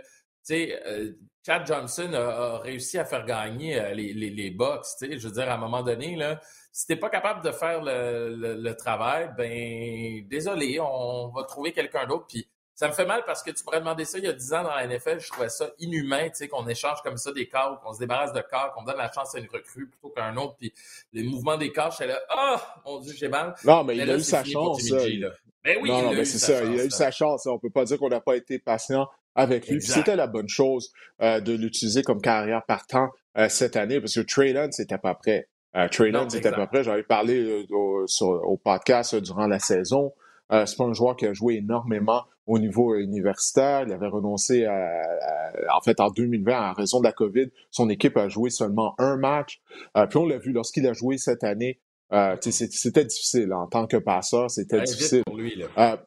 euh, Chad Johnson a, réussi à faire gagner euh, les, les, les Bucks. Je veux dire, à un moment donné, là, si t'es pas capable de faire le, le, le, travail, ben désolé, on va trouver quelqu'un d'autre. Puis ça me fait mal parce que tu pourrais demander ça il y a 10 ans dans la NFL. Je trouvais ça inhumain, tu sais, qu'on échange comme ça des corps, qu'on se débarrasse de corps, qu'on donne la chance à une recrue plutôt qu'à un autre. Puis les mouvements des corps, j'étais là, ah, oh, mon Dieu, j'ai mal. Non, mais, il a eu sa chance. Ben oui, non, a eu c'est ça. il a eu sa chance. On peut pas dire qu'on n'a pas été patient avec lui. C'était la bonne chose euh, de l'utiliser comme carrière partant euh, cette année parce que Trey Lance n'était pas prêt. Euh, Trey Lance n'était pas prêt. J'avais parlé euh, au, podcast durant la saison. Euh, c'est pas un joueur qui a joué énormément au niveau universitaire. Il avait renoncé à, en fait en 2020 en raison de la COVID. Son équipe a joué seulement un match. Euh, puis on l'a vu lorsqu'il a joué cette année. Euh, c'était difficile en tant que passeur, c'était difficile. Pour lui, là.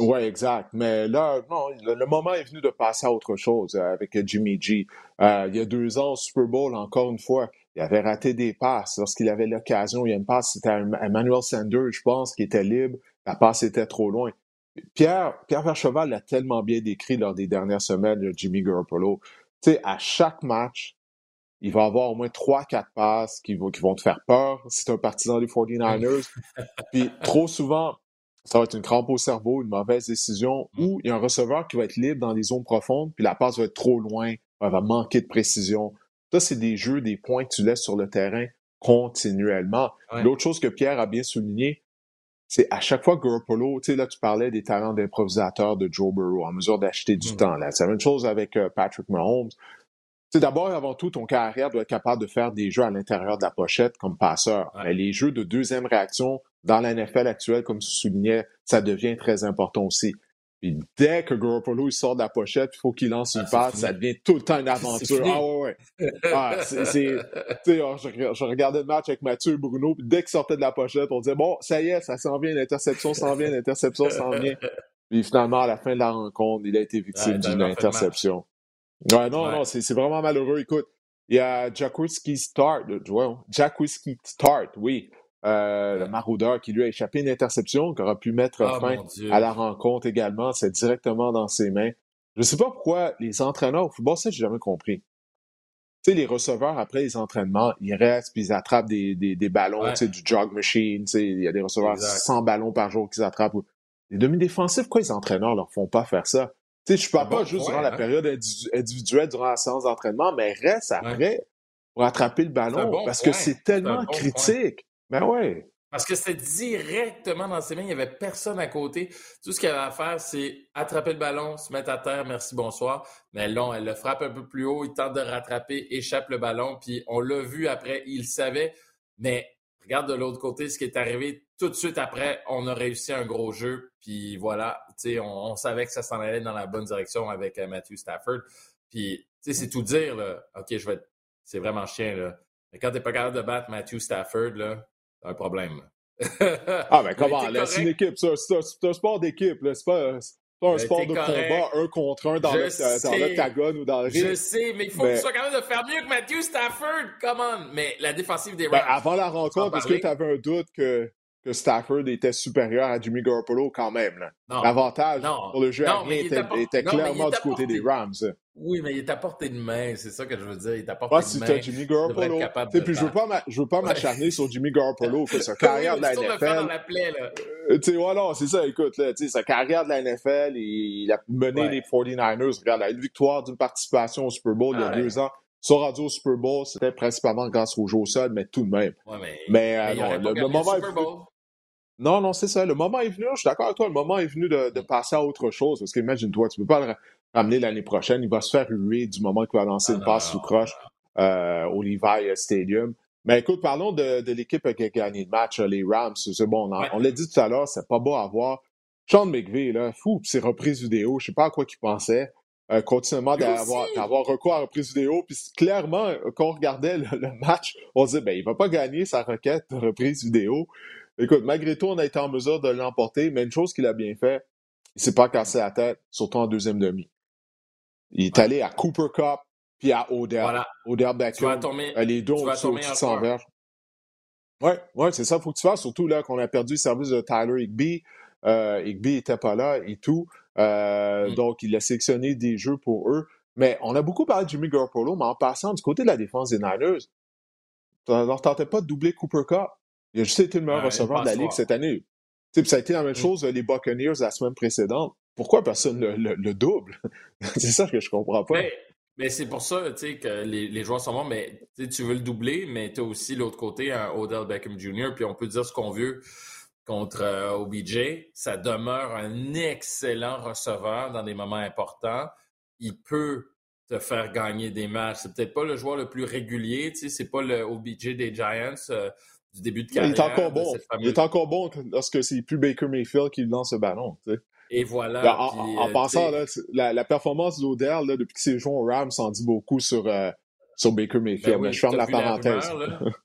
Oui, exact. Mais là, non, le, moment est venu de passer à autre chose euh, avec Jimmy G. Euh, il y a deux ans, au Super Bowl, encore une fois, il avait raté des passes. Lorsqu'il avait l'occasion, il y a une passe, c'était Emmanuel Sanders, je pense, qui était libre. La passe était trop loin. Pierre, Pierre Vercheval l'a tellement bien décrit lors des dernières semaines de Jimmy Garoppolo. Tu sais, à chaque match, il va avoir au moins trois, quatre passes qui vont, qui vont te faire peur si tu un partisan des 49ers. Puis trop souvent, ça va être une crampe au cerveau, une mauvaise décision, mm. ou il y a un receveur qui va être libre dans les zones profondes, puis la passe va être trop loin, elle va manquer de précision. Ça, c'est des jeux, des points que tu laisses sur le terrain continuellement. L'autre chose que Pierre a bien souligné, c'est à chaque fois que Garoppolo, tu sais, là, tu parlais des talents d'improvisateur de Joe Burrow en mesure d'acheter du mm. temps. Là. C'est la même chose avec euh, Patrick Mahomes. C'est d'abord et avant tout, ton carrière doit être capable de faire des jeux à l'intérieur de la pochette comme passeur. Mais les jeux de deuxième réaction dans la NFL actuelle, comme tu soulignais, ça devient très important aussi. Puis dès que Garoppolo il sort de la pochette, il faut qu'il lance une ah, passe, ça devient tout le temps une aventure. Ah ouais, ouais. Ah, c'est, je, je, regardais le match avec Mathieu et Bruno, puis dès qu'il sortait de la pochette, on disait bon, ça y est, ça s'en vient, l'interception s'en vient, l'interception s'en vient. Puis finalement, à la fin de la rencontre, il a été victime d'une interception. Ouais, non, non, c'est vraiment malheureux. Écoute, il y a Jack Whiskey Start, ouais, Jack Whiskey Start, oui. Euh, le maraudeur qui lui a échappé une interception, qui aura pu mettre ah, fin à la rencontre également. C'est directement dans ses mains. Je ne sais pas pourquoi les entraîneurs au football, ça, j'ai jamais compris. Tu sais, les receveurs, après les entraînements, ils restent puis ils attrapent des, des, des ballons, tu sais, du jog machine, tu sais, il y a des receveurs 100 ballons par jour qu'ils attrapent. Les demi-défensifs, pourquoi les entraîneurs leur font pas faire ça? Tu sais, je parle pas juste durant la hein. période individuelle, durant la séance d'entraînement, mais reste après pour attraper le ballon parce que c'est tellement critique. Ben ouais. Parce que c'était directement dans ses mains, il n'y avait personne à côté. Tout ce qu'il avait à faire, c'est attraper le ballon, se mettre à terre, merci, bonsoir. Mais non, elle le frappe un peu plus haut, il tente de rattraper, échappe le ballon, puis on l'a vu après, il savait. Mais regarde de l'autre côté ce qui est arrivé. Tout de suite après, on a réussi un gros jeu, puis voilà, on, on savait que ça s'en allait dans la bonne direction avec euh, Matthew Stafford. Puis, c'est tout dire, là. OK, je vais C'est vraiment chien, là. Mais quand t'es pas capable de battre Matthew Stafford, là, un problème. ah, ben comment? C'est une équipe. C'est un, sport d'équipe. C'est pas, pas un ben, sport de combat un contre un dans l'octagone ou dans le ring. Je sais, mais il faut que tu sois capable de faire mieux que Matthew Stafford. Come Mais la défensive des ben, Rams. avant la rencontre, est-ce que tu avais un doute que, que Stafford était supérieur à Jimmy Garoppolo? Quand même? L'avantage pour le jeu était, était, clairement du côté des Rams. Oui, mais il est à portée de main, c'est ça que je veux dire. Il est à portée de main. si tu Jimmy Garoppolo, puis je veux pas, je veux pas m'acharner sur Jimmy Garoppolo, que sa carrière de la NFL. La plaie, là. Euh, tu sais, voilà, c'est ça. Écoute, là, sa carrière de la NFL, il, a mené les 49ers. Regarde, a une victoire d'une participation au Super Bowl il y a deux ans. Sur Radio Super Bowl, c'était principalement grâce au jeu au sol, mais tout de même. Ouais, mais, mais, euh, non, le, moment est venu. Non, non, c'est ça. Le moment est venu. Je suis d'accord avec toi. Le moment est venu de, de passer à autre chose. Parce qu'imagine-toi, tu peux pas ramener l'année prochaine. Il va se faire huer du moment qu'il va lancer une ah, passe sous croche euh, au Levi Stadium. Mais écoute, parlons de, de l'équipe qui a gagné le match, les Rams. C'est bon, on, l'a dit tout à l'heure, c'est pas beau à voir. Sean McVay, là, fou, ses reprises vidéo, je sais pas à quoi qu'il pensait. Euh, continuellement d'avoir, d'avoir recours à reprise vidéo. Puis clairement, quand on regardait le, match, on se disait, ben, il va pas gagner sa requête de reprise vidéo. Écoute, malgré tout, on a été en mesure de l'emporter, mais une chose qu'il a bien fait, il s'est pas cassé la tête, surtout en deuxième demi. Il est allé à Cooper Cup puis à Odell. Voilà. Odell Beckham. Euh, les deux ont sauté sans verge. Ouais, ouais, c'est ça, faut que tu fasses. Surtout là qu'on a perdu le service de Tyler Higby. Euh, Higby était pas là et tout. Euh, mm. Donc, il a sélectionné des jeux pour eux. Mais on a beaucoup parlé de Jimmy Garoppolo, mais en passant du côté de la défense des Niners, tu leur tentais pas de doubler Cooper Cup? Il a juste été le meilleur receveur de la Ligue cette année. Ça a été la même mm. chose les Buccaneers la semaine précédente pourquoi personne le, le, double? c'est ça que je comprends pas. Mais, c'est pour ça que les, les, joueurs sont bons, mais tu veux le doubler, mais tu as aussi l'autre côté, un Odell Beckham Jr., puis on peut dire ce qu'on veut contre euh, OBJ. Ça demeure un excellent receveur dans des moments importants. Il peut te faire gagner des matchs. C'est peut-être pas le joueur le plus régulier, tu sais, c'est pas le OBJ des Giants euh, du début de carrière. Il est encore bon. Il est encore bon lorsque c'est plus Baker Mayfield qui lance le ballon. Tu sais. Et voilà. en, passant, euh, la, la, performance d'Odell, depuis qu'il s'est joué au Rams, s'en dit beaucoup sur, euh, sur Baker Mayfield. Ben je ferme la parenthèse.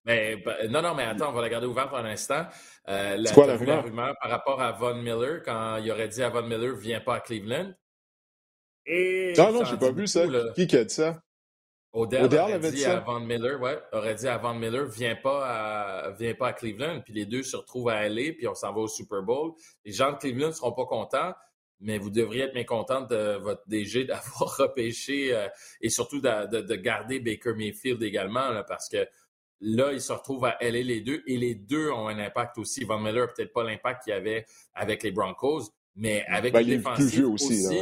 mais, ben, non, non, mais attends, on va la garder ouverte pour un instant. Euh, C'est quoi la rumeur? par rapport à Von Miller, quand il aurait dit à Von Miller, viens pas à Cleveland. Et non, non, j'ai pas vu ça. Qui, qui a dit ça? Odell, aurait dit à Von Miller, ouais, aurait dit à Von Miller, viens pas à, viens pas à Cleveland. Puis les deux se retrouvent à LA, puis on s'en va au Super Bowl. Les gens de Cleveland ne seront pas contents, mais vous devriez être mécontents de votre DG d'avoir repêché euh, et surtout de, de, garder Baker Mayfield également, parce que là, ils se retrouvent à LA les deux, et les deux ont un impact aussi. Von Miller peut-être pas l'impact qu'il y avait avec les Broncos, mais avec ben, les défensifs aussi. aussi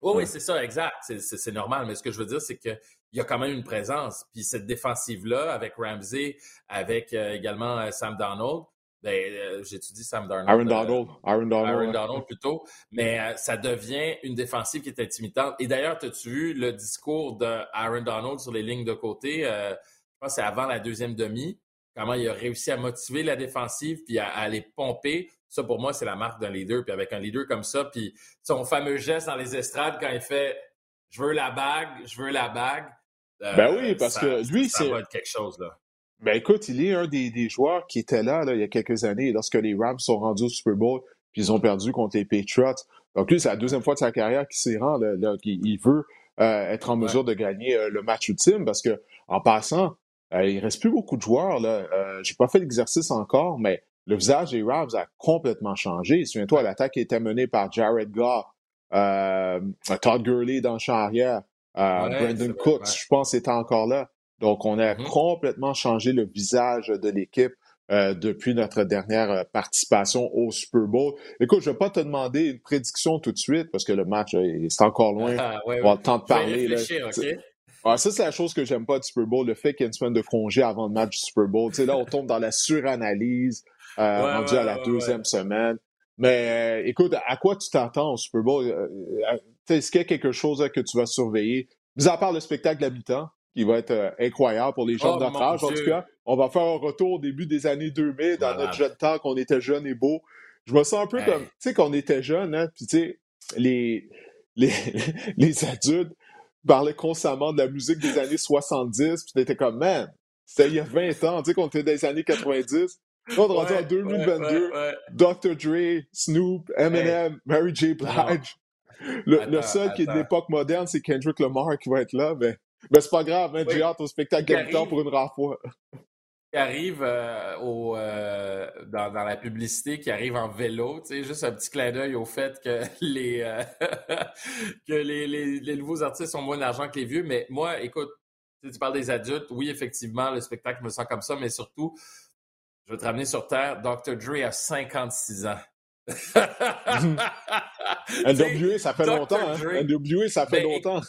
oui, oui, c'est ça, exact. C'est normal. Mais ce que je veux dire, c'est qu'il y a quand même une présence. Puis cette défensive-là, avec Ramsey, avec euh, également euh, Sam Donald, ben, euh, j'ai-tu dit Sam Darnold? Aaron Donald. Aaron Donald. Aaron Donald plutôt. Mais ça devient une défensive qui est intimidante. Et d'ailleurs, as-tu vu le discours de Aaron Donald sur les lignes de côté? je pense que c'est avant la deuxième demi comment il a réussi à motiver la défensive puis à, à les pomper. Ça, pour moi, c'est la marque d'un leader. Puis avec un leader comme ça, puis son fameux geste dans les estrades quand il fait « Je veux la bague, je veux la bague euh, », ben oui, parce que lui, c'est... quelque chose, là. Ben écoute, il est un des, des joueurs qui était là, là, il y a quelques années, lorsque les Rams sont rendus au Super Bowl, puis ils ont perdu contre les Patriots. Donc lui, c'est la deuxième fois de sa carrière qu'il s'y rend, là, il veut euh, être en mesure de gagner euh, le match ultime, parce que en passant, il reste plus beaucoup de joueurs. Là. J'ai pas fait l'exercice encore, mais le visage des Rams a complètement changé. Souviens-toi, l'attaque était menée par Jared Goff, euh, Todd Gurley dans le champ arrière, euh, Brandon Cooks, je pense, était encore là. Donc, on a mm-hmm. complètement changé le visage de l'équipe euh, depuis notre dernière participation au Super Bowl. Écoute, je vais pas te demander une prédiction tout de suite parce que le match, c'est encore loin. Ah, on va le temps de parler. Ça, c'est la chose que j'aime pas du Super Bowl, le fait qu'il y ait une semaine de congé avant le match du Super Bowl. Tu sais, là, on tombe dans la suranalyse. Euh, rendu à la deuxième semaine. Mais euh, écoute, à quoi tu t'attends au Super Bowl? Euh, est-ce qu'il y a quelque chose que tu vas surveiller? Mis à part le spectacle d'habitants, qui va être incroyable pour les gens oh, de notre âge. En tout cas, on va faire un retour au début des années 2000, dans notre jeune temps, qu'on était jeune et beau. Je me sens un peu comme, tu sais, qu'on était jeune, hein, puis tu sais, les, les, les adultes parlaient constamment de la musique des années 70, puis t'étais comme, man, c'était il y a 20 ans, tu sais, qu'on était dans les années 90. On est rendu en 2022. Dr. Dre, Snoop, Eminem, Mary J. Blige. Le, seul qui est de l'époque moderne, c'est Kendrick Lamar qui va être là. Mais, mais c'est pas grave, hein, j'ai hâte au spectacle temps pour une rare fois. Qui arrive euh, au, euh, dans, dans, la publicité, qui arrive en vélo, tu sais, juste un petit clin d'œil au fait que les euh, que les, les, les, nouveaux artistes ont moins d'argent que les vieux. Mais moi, écoute, tu parles des adultes, oui, effectivement, le spectacle me sent comme ça, mais surtout, je vais te ramener sur Terre. Dr. Dre a 56 ans. NWA, ça fait longtemps. Hein? NWA, ça fait ben, longtemps.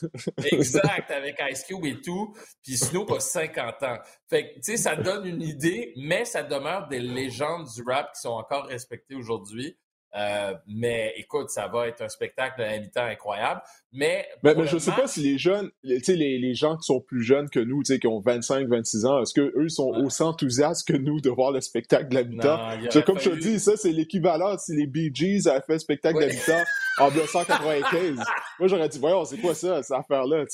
exact, avec Ice Cube et tout. Puis Snoop a 50 ans. Fait que, tu sais, ça donne une idée, mais ça demeure des légendes du rap qui sont encore respectées aujourd'hui. Euh, mais écoute, ça va être un spectacle invitant incroyable. Mais, mais, je ne sais pas si les jeunes, les, les gens qui sont plus jeunes que nous, qui ont 25, 26 ans, est-ce qu'eux sont aussi enthousiastes que nous de voir le spectacle d'habitant? Comme je te dis, ça, c'est l'équivalent si les Bee Gees avaient fait le spectacle d'habitant en 1995. Moi, j'aurais dit, voyons, c'est quoi ça, cette affaire-là?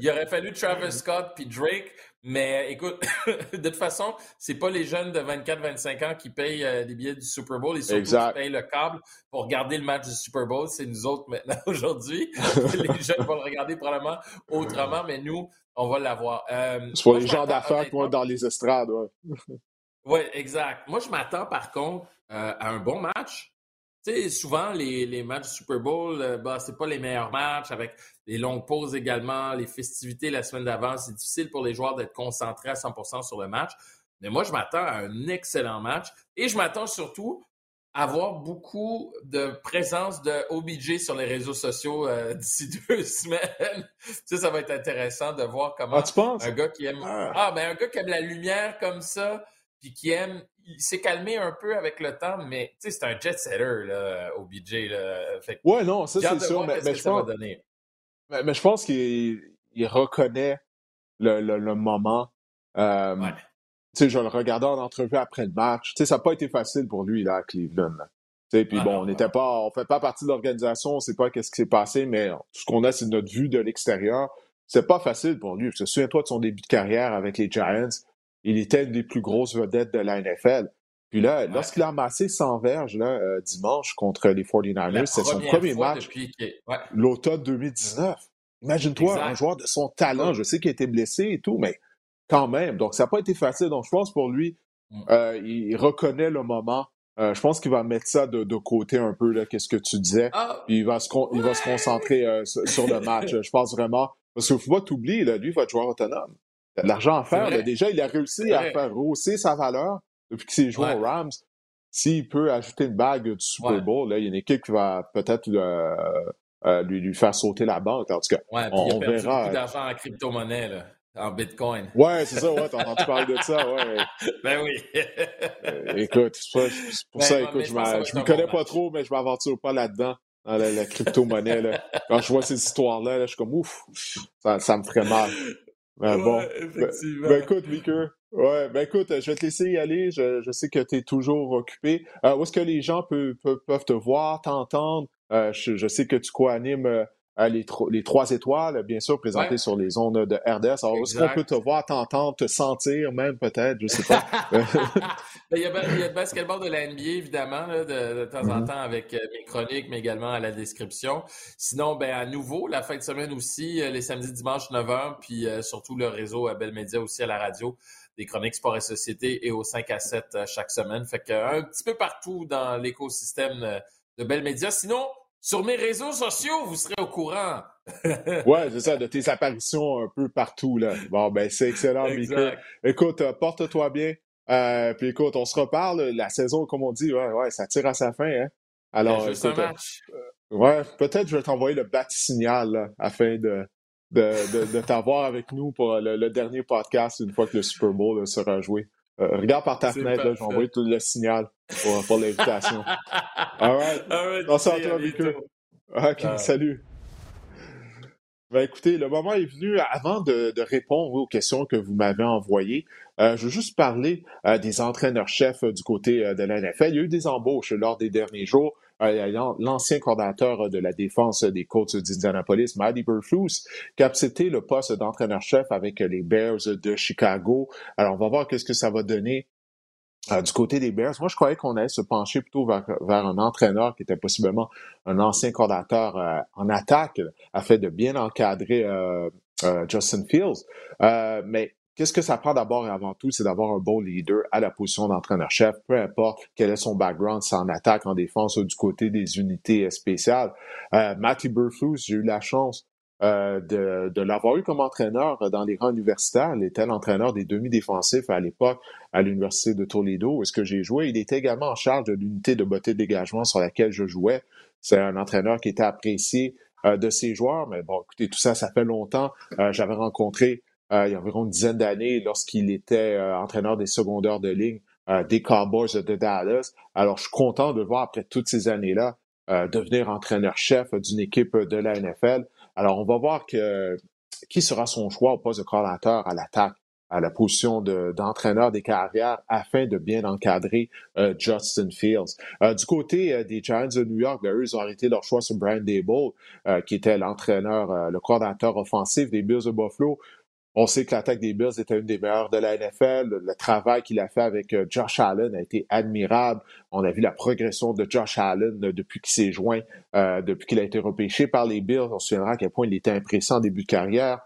Il aurait fallu Travis Scott puis Drake mais écoute, de toute façon, c'est pas les jeunes de 24-25 ans qui payent euh, les billets du Super Bowl. Ils sont qui payent le câble pour regarder le match du Super Bowl. C'est nous autres maintenant aujourd'hui. les jeunes vont le regarder probablement autrement, mais nous, on va l'avoir. Euh, pour les gens d'affaires qui vont dans les estrades. Oui, ouais, exact. Moi, je m'attends par contre euh, à un bon match. Tu sais, souvent, les, les, matchs du Super Bowl, euh, bah, c'est pas les meilleurs matchs avec les longues pauses également, les festivités la semaine d'avant. C'est difficile pour les joueurs d'être concentrés à 100% sur le match. Mais moi, je m'attends à un excellent match et je m'attends surtout à avoir beaucoup de présence de OBJ sur les réseaux sociaux euh, d'ici deux semaines. ça, ça va être intéressant de voir comment ah, tu penses? un gars qui aime ah. ah ben un gars qui aime la lumière comme ça, puis qui aime il s'est calmé un peu avec le temps, mais c'est un jet setter, là, OBJ. Là. Fait ouais, non, ça c'est sûr. Mais, mais, je pense, mais, mais, je pense qu'il reconnaît le, le, le moment. Euh, ouais. Je le regardais en entrevue après le match. sais, ça n'a pas été facile pour lui là, à Cleveland. Là. Puis ah, bon, on n'était pas, on fait pas partie de l'organisation, on ne sait pas qu'est-ce qui s'est passé, mais tout ce qu'on a, c'est notre vue de l'extérieur. C'est pas facile pour lui. Souviens-toi de son début de carrière avec les Giants il était une des plus grosses vedettes de la NFL. Puis là, lorsqu'il a amassé 100 verges là, euh, dimanche contre les 49ers, c'est son premier match l'automne 2019. Imagine-toi, un joueur de son talent, je sais qu'il a été blessé et tout, mais quand même. Donc, ça n'a pas été facile. Donc, je pense pour lui, mm. euh, il reconnaît le moment. Euh, je pense qu'il va mettre ça de, côté un peu, là, qu'est-ce que tu disais. Ah, puis il va se, il va se concentrer sur le match. je pense vraiment. Parce qu'il ne faut pas t'oublier, lui, il va être joueur autonome de l'argent à faire. Déjà, il a réussi à faire hausser sa valeur depuis qu'il s'est joué aux Rams. S'il peut ajouter une bague du Super Bowl, là, il y a une équipe qui va peut-être euh, euh, lui, lui, faire sauter la banque. En tout cas, ouais, on, il a perdu verra. beaucoup d'argent en crypto-monnaie, là, en Bitcoin. Ouais, c'est ça, ouais, t'as entendu parler de ça, ouais. ben oui. Euh, écoute, c'est pour ben, ça, écoute, je ne me connais pas trop, mais je m'aventure pas là-dedans, dans la, crypto-monnaie, là. Quand je vois ces histoires-là, là, je suis comme, ouf, ça, ça me ferait mal. Ben, bon. Ben, ben, écoute, Meeker, Ouais, ben écoute, je vais te laisser y aller. Je, je sais que tu es toujours occupé. Euh, où est-ce que les gens peuvent, peuvent, te voir, t'entendre? Euh, je, je, sais que tu co-animes euh, les, les, trois étoiles, bien sûr, présentées sur les ondes de RDS. Alors, est-ce qu'on peut te voir, t'entendre, te sentir même peut-être? Je sais pas. Ben, il, y a, il, y a, le basketball de la NBA, évidemment, là, de, de, temps en mm-hmm. temps avec mes chroniques, mais également à la description. Sinon, ben, à nouveau, la fin de semaine aussi, les samedis, dimanches, 9h, puis surtout le réseau à Belle Média aussi à la radio des chroniques sport et société et au 5 à 7 euh, chaque semaine. Fait que un petit peu partout dans l'écosystème euh, de Bell Media. Sinon, sur mes réseaux sociaux, vous serez au courant. ouais, c'est ça, de tes apparitions un peu partout, là. Bon, ben, c'est excellent, Écoute, euh, porte-toi bien. puis écoute, on se reparle. La saison, comme on dit, ouais, ouais, ça tire à sa fin, hein. Alors, match. ouais, peut-être je vais t'envoyer le bat signal, afin de, de, de, t'avoir avec nous pour le, dernier podcast une fois que le Super Bowl sera joué. Euh, regarde par ta fenêtre, là, j'ai envoyé tout le signal pour, pour l'invitation. All right. All toi, OK, ah. salut. Ben écoutez, le moment est venu. Avant de, de répondre aux questions que vous m'avez envoyées, euh, je veux juste parler euh, des entraîneurs-chefs du côté de la NFL. Il y a eu des embauches lors des derniers jours. Euh, l'ancien coordinateur de la défense des Colts d'Indianapolis, Maddie Burfus, qui a accepté le poste d'entraîneur-chef avec les Bears de Chicago. Alors, on va voir qu'est-ce que ça va donner euh, du côté des Bears, moi, je croyais qu'on allait se pencher plutôt vers, un entraîneur qui était possiblement un ancien coordinateur euh, en attaque, afin de bien encadrer Justin Fields. mais Qu'est-ce que ça prend d'abord et avant tout? C'est d'avoir un bon leader à la position d'entraîneur-chef, peu importe quel est son background, c'est en attaque, en défense ou du côté des unités spéciales. Euh, Matthew Burfus, j'ai eu la chance euh, de, de l'avoir eu comme entraîneur dans les rangs universitaires. Il était l'entraîneur des demi-défensifs à l'époque à l'Université de Toledo, où est-ce que j'ai joué. Il était également en charge de l'unité de beauté de dégagement sur laquelle je jouais. C'est un entraîneur qui était apprécié euh, de ses joueurs, mais bon, écoutez, tout ça, ça fait longtemps. Euh, j'avais rencontré euh, il y a environ une dizaine d'années lorsqu'il était euh, entraîneur des secondaires de ligne euh, des Cowboys de Dallas. Alors, je suis content de voir après toutes ces années-là devenir entraîneur-chef d'une équipe de la NFL. Alors, on va voir que, qui sera son choix au poste de coordinateur à l'attaque à la position d'entraîneur des carrières afin de bien encadrer Justin Fields. du côté des Giants de New York, ben, eux, ils ont arrêté leur choix sur Brian Dable, qui était l'entraîneur, le coordinateur offensif des Bills de Buffalo. On sait que l'attaque des Bills était une des meilleures de la NFL. Le, travail qu'il a fait avec euh, Josh Allen a été admirable. On a vu la progression de Josh Allen euh, depuis qu'il s'est joint, euh, depuis qu'il a été repêché par les Bills. On se souviendra à quel point il était impressant en début de carrière.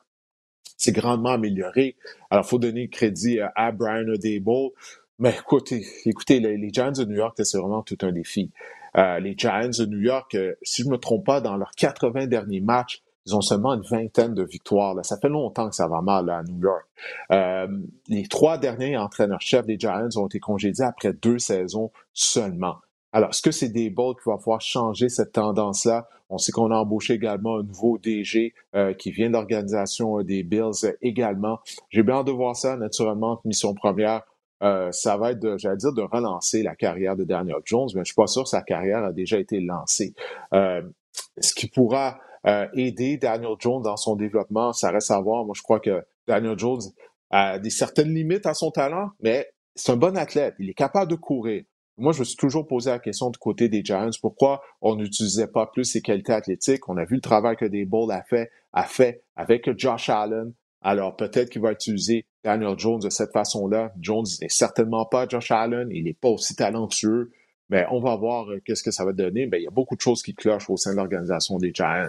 C'est grandement amélioré. Alors, faut donner le crédit à Brian O'Dable. Mais écoutez, écoutez les, Giants de New York, c'est vraiment tout un défi. les Giants de New York, si je ne me trompe pas, dans leurs 80 derniers matchs, ils ont seulement une vingtaine de victoires. Là. Ça fait longtemps que ça va mal à New York. Euh, les trois derniers entraîneurs-chefs des Giants ont été congédiés après deux saisons seulement. Alors, est-ce que c'est des balls qui vont pouvoir changer cette tendance-là? On sait qu'on a embauché également un nouveau DG euh, qui vient de l'organisation des Bills également. J'ai bien hâte de voir ça, naturellement, mission première. Euh, ça va être, j'allais dire, de relancer la carrière de Daniel Jones, mais je suis pas sûr que sa carrière a déjà été lancée. Euh, ce qui pourra euh, aider Daniel Jones dans son développement, ça reste à voir. Moi, je crois que Daniel Jones a des certaines limites à son talent, mais c'est un bon athlète. Il est capable de courir. Moi, je me suis toujours posé la question du côté des Giants, pourquoi on n'utilisait pas plus ses qualités athlétiques? On a vu le travail que Dable a fait, a fait avec Josh Allen. Alors, peut-être qu'il va utiliser Daniel Jones de cette façon-là. Jones n'est certainement pas Josh Allen. Il n'est pas aussi talentueux. Mais on va voir euh, qu'est-ce que ça va donner. Ben, il y a beaucoup de choses qui clochent au sein de l'organisation des Giants.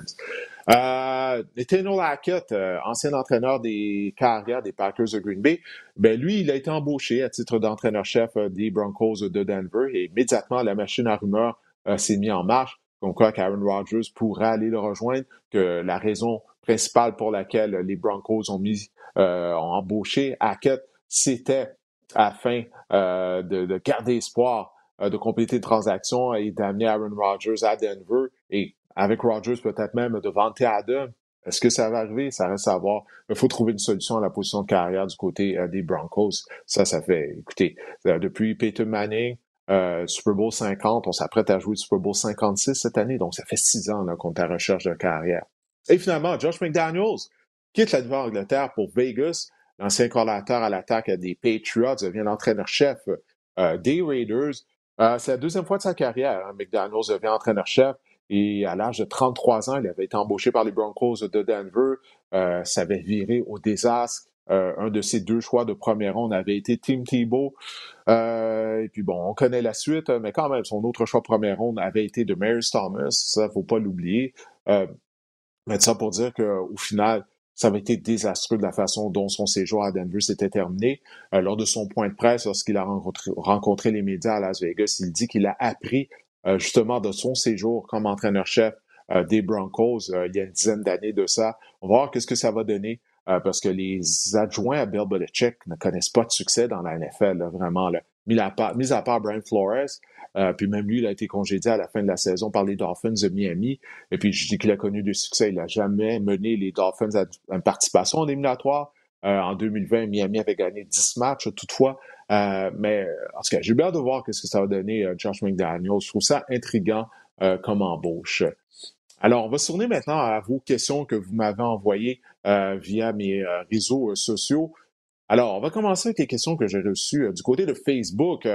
Euh, Nathaniel Hackett, euh, ancien entraîneur des carrières des Packers de Green Bay, ben lui, il a été embauché à titre d'entraîneur-chef euh, des Broncos de Denver et immédiatement la machine à rumeurs s'est mise en marche. Comme quoi qu'Aaron Rodgers pourrait aller le rejoindre, que la raison principale pour laquelle les Broncos ont mis ont embauché Hackett, c'était afin de, de garder espoir euh, de compléter une transaction et d'amener Aaron Rodgers à Denver et avec Rodgers peut-être même de vanter Adam. Est-ce que ça va arriver? Ça reste à voir. Il faut trouver une solution à la position de carrière du côté euh, des Broncos. Ça, ça fait, écoutez, euh, depuis Peyton Manning, Super Bowl 50, on s'apprête à jouer Super Bowl 56 cette année, donc ça fait six ans qu'on est à recherche de carrière. Et finalement, Josh McDaniels quitte la Nouvelle-Angleterre pour Vegas l'ancien coordinateur à l'attaque des Patriots, devient l'entraîneur-chef des Raiders. C'est la deuxième fois de sa carrière. Hein. McDaniels devient entraîneur-chef. Et à l'âge de 33 ans, il avait été embauché par les Broncos de Denver. ça avait viré au désastre. un de ses deux choix de première ronde avait été Tim Tebow. et puis bon, on connaît la suite, mais quand même, son autre choix de première ronde avait été de Mary Thomas. Ça, faut pas l'oublier. mais ça pour dire qu'au final, ça avait été désastreux de la façon dont son séjour à Denver s'était terminé. Euh, lors de son point de presse, lorsqu'il a rencontré, les médias à Las Vegas, il dit qu'il a appris euh, justement de son séjour comme entraîneur-chef euh, des Broncos il y a une dizaine d'années de ça. On va voir qu'est-ce que ça va donner parce que les adjoints à Bill Belichick ne connaissent pas de succès dans la NFL, vraiment. Là. Mis, à part, mis à part Brian Flores, euh, puis même lui, il a été congédié à la fin de la saison par les Dolphins de Miami. Et puis je dis qu'il a connu du succès. Il n'a jamais mené les Dolphins à une participation en éliminatoire. Euh, en 2020, Miami avait gagné 10 matchs toutefois. Euh, mais en tout cas, j'ai bien de voir ce que ça va donner Josh McDaniels. Je trouve ça intriguant comme embauche. Alors, on va se tourner maintenant à vos questions que vous m'avez envoyées via mes réseaux sociaux. Alors, on va commencer avec les questions que j'ai reçues du côté de Facebook.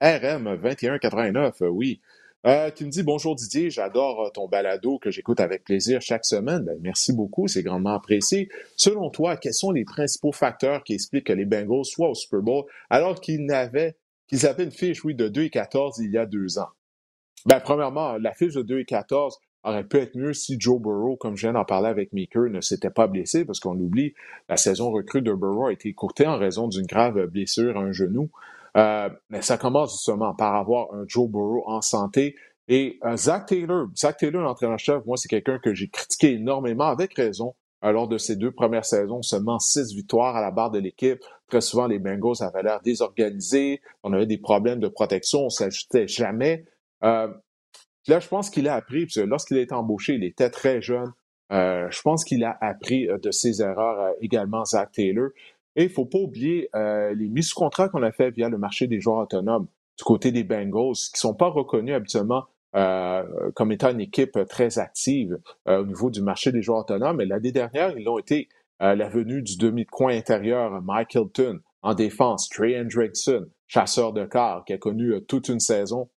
RM2189, euh, oui. Euh, qui me dit Bonjour Didier, j'adore euh, ton balado que j'écoute avec plaisir chaque semaine. Ben, merci beaucoup, c'est grandement apprécié. Selon toi, quels sont les principaux facteurs qui expliquent que les Bengals soient au Super Bowl alors qu'ils avaient une fiche, oui, de 2 et 14 il y a deux ans? Ben, premièrement, la fiche de 2 et 14 aurait pu être mieux si Joe Burrow, comme je viens d'en parler avec Meeker, ne s'était pas blessé, parce qu'on oublie, la saison recrue de Burrow a été écourtée en raison d'une grave blessure à un genou. Euh, mais ça commence justement par avoir un Joe Burrow en santé. Et euh, Zach Taylor, Zach Taylor, l'entraîneur-chef, moi, c'est quelqu'un que j'ai critiqué énormément, avec raison, euh, lors de ces deux premières saisons, seulement six victoires à la barre de l'équipe. Très souvent, les Bengals avaient l'air désorganisés. On avait des problèmes de protection. On s'ajoutait jamais. Là, je pense qu'il a appris, que lorsqu'il a été embauché, il était très jeune. je pense qu'il a appris de ses erreurs également, Zach Taylor. Et il ne faut pas oublier euh, les mises sous contrat qu'on a fait via le marché des joueurs autonomes du côté des Bengals, qui ne sont pas reconnus habituellement euh, comme étant une équipe très active euh, au niveau du marché des joueurs autonomes. Mais l'année dernière, ils l'ont été la venue du demi-coin intérieur Mike Hilton en défense, Trey Hendrickson, chasseur de quart, qui a connu toute une saison.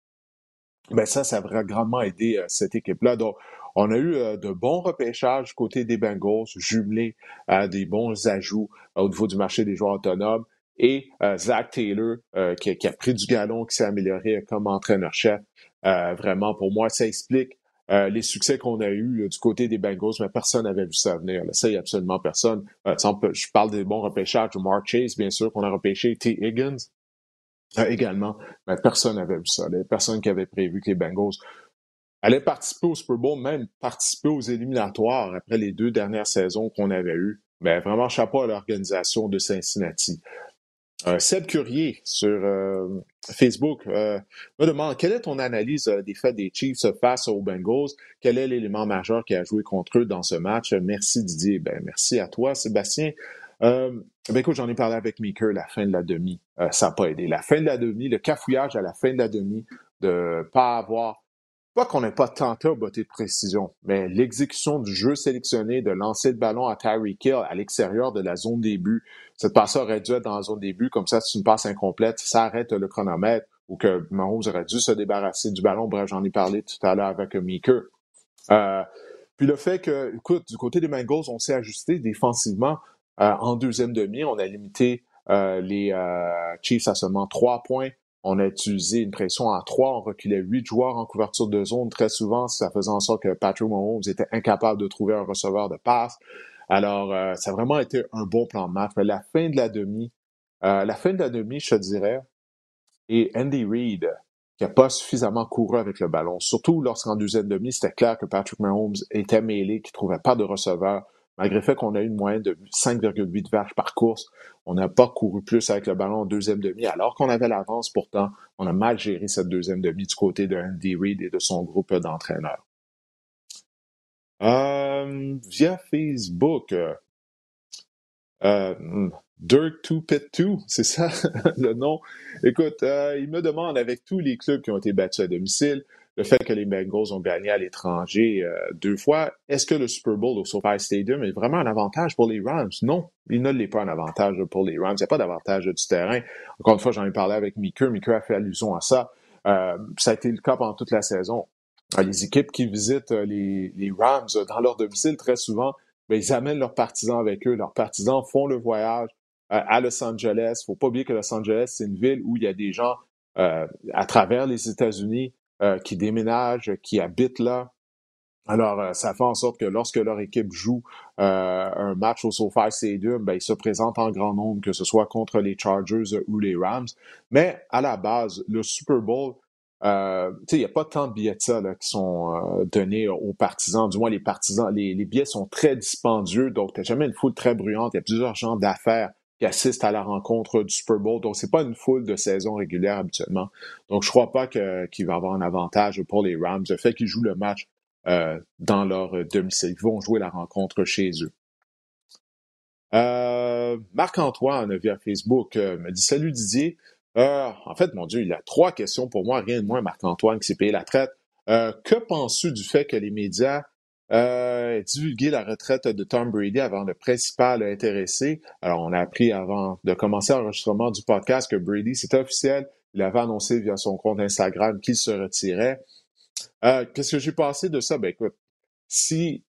Ben ça, ça a grandement aidé cette équipe-là. Donc, on a eu euh, de bons repêchages côté des Bengals, jumelés à des bons ajouts euh, au niveau du marché des joueurs autonomes. Et euh, Zach Taylor, qui, a pris du galon, qui s'est amélioré comme entraîneur-chef. vraiment, pour moi, ça explique les succès qu'on a eus du côté des Bengals, mais personne n'avait vu ça venir. Ça, il n'y a absolument personne. je parle des bons repêchages. Mark Chase, bien sûr, qu'on a repêché. T. Higgins, également. Mais personne n'avait vu ça. Il n'y personne qui avait prévu que les Bengals allait participer au Super Bowl, même participer aux éliminatoires après les deux dernières saisons qu'on avait eues. Mais vraiment, chapeau à l'organisation de Cincinnati. Euh, Seb Curier sur euh, Facebook euh, me demande quelle est ton analyse euh, des faits des Chiefs face aux Bengals? Quel est l'élément majeur qui a joué contre eux dans ce match? Merci Didier. Ben, merci à toi, Sébastien. Ben écoute, j'en ai parlé avec Meeker, la fin de la demi. ça n'a pas aidé. La fin de la demi, le cafouillage à la fin de la demi, de pas avoir pas qu'on n'ait pas tenté à beauté de précision, mais l'exécution du jeu sélectionné de lancer le ballon à Tyreek Hill à l'extérieur de la zone début, cette passe aurait dû être dans la zone début, comme ça, c'est une passe incomplète, ça arrête le chronomètre, ou que Mahomes aurait dû se débarrasser du ballon. Bref, j'en ai parlé tout à l'heure avec Meeker. Euh, puis le fait que, écoute, du côté des Bengals, on s'est ajusté défensivement euh, en deuxième demi. On a limité euh, les Chiefs à seulement trois points. On a utilisé une pression à trois, on reculait huit joueurs en couverture de zone. Très souvent, ça faisait en sorte que Patrick Mahomes était incapable de trouver un receveur de passe. Alors, euh, ça a vraiment été un bon plan de match. Mais la fin de la demi, euh, la fin de la demi, je te dirais, et Andy Reid, qui n'a pas suffisamment couru avec le ballon, surtout lorsqu'en deuxième demi, c'était clair que Patrick Mahomes était mêlé, qu'il ne trouvait pas de receveur. Malgré le fait qu'on a eu une moyenne de 5,8 verges par course, on n'a pas couru plus avec le ballon en deuxième demi, alors qu'on avait l'avance. Pourtant, on a mal géré cette deuxième demi du côté de Andy Reid et de son groupe d'entraîneurs. Euh, via Facebook, euh, euh Dirk 2 Pit 2, c'est ça le nom? Écoute, il me demande avec tous les clubs qui ont été battus à domicile, le fait que les Bengals ont gagné à l'étranger euh, deux fois. Est-ce que le Super Bowl au SoFi Stadium est vraiment un avantage pour les Rams? Non, il ne l'est pas un avantage pour les Rams. Il n'y a pas d'avantage du terrain. Encore une fois, j'en ai parlé avec Mickey. Mickey a fait allusion à ça. Euh, ça a été le cas pendant toute la saison. Euh, les équipes qui visitent les, les Rams dans leur domicile, très souvent, ben, ils amènent leurs partisans avec eux. Leurs partisans font le voyage à Los Angeles. Faut pas oublier que Los Angeles, c'est une ville où il y a des gens à travers les États-Unis euh, qui déménagent, qui habitent là. Alors, euh, ça fait en sorte que lorsque leur équipe joue euh, un match au SoFi Stadium, ben, ils se présentent en grand nombre, que ce soit contre les Chargers ou les Rams. Mais à la base, le Super Bowl, il n'y a pas tant de billets de ça qui sont donnés aux partisans. Du moins, les partisans, les, les billets sont très dispendieux, donc tu jamais une foule très bruyante. Il y a plusieurs gens d'affaires qui assistent à la rencontre du Super Bowl. Donc, c'est pas une foule de saison régulière habituellement. Donc, je crois pas qu'il va avoir un avantage pour les Rams. Le fait qu'ils jouent le match euh, dans leur domicile. Ils vont jouer la rencontre chez eux. Euh, Marc-Antoine via Facebook euh, me dit Salut Didier. en fait, mon Dieu, il a trois questions pour moi, rien de moins Marc-Antoine qui s'est payé la traite. que penses-tu du fait que les médias euh, divulguer la retraite de Tom Brady avant le principal intéressé. Alors, on a appris avant de commencer l'enregistrement du podcast que Brady, c'était officiel. Il avait annoncé via son compte Instagram qu'il se retirait. Euh, Qu'est-ce que j'ai pensé de ça? Ben écoute, si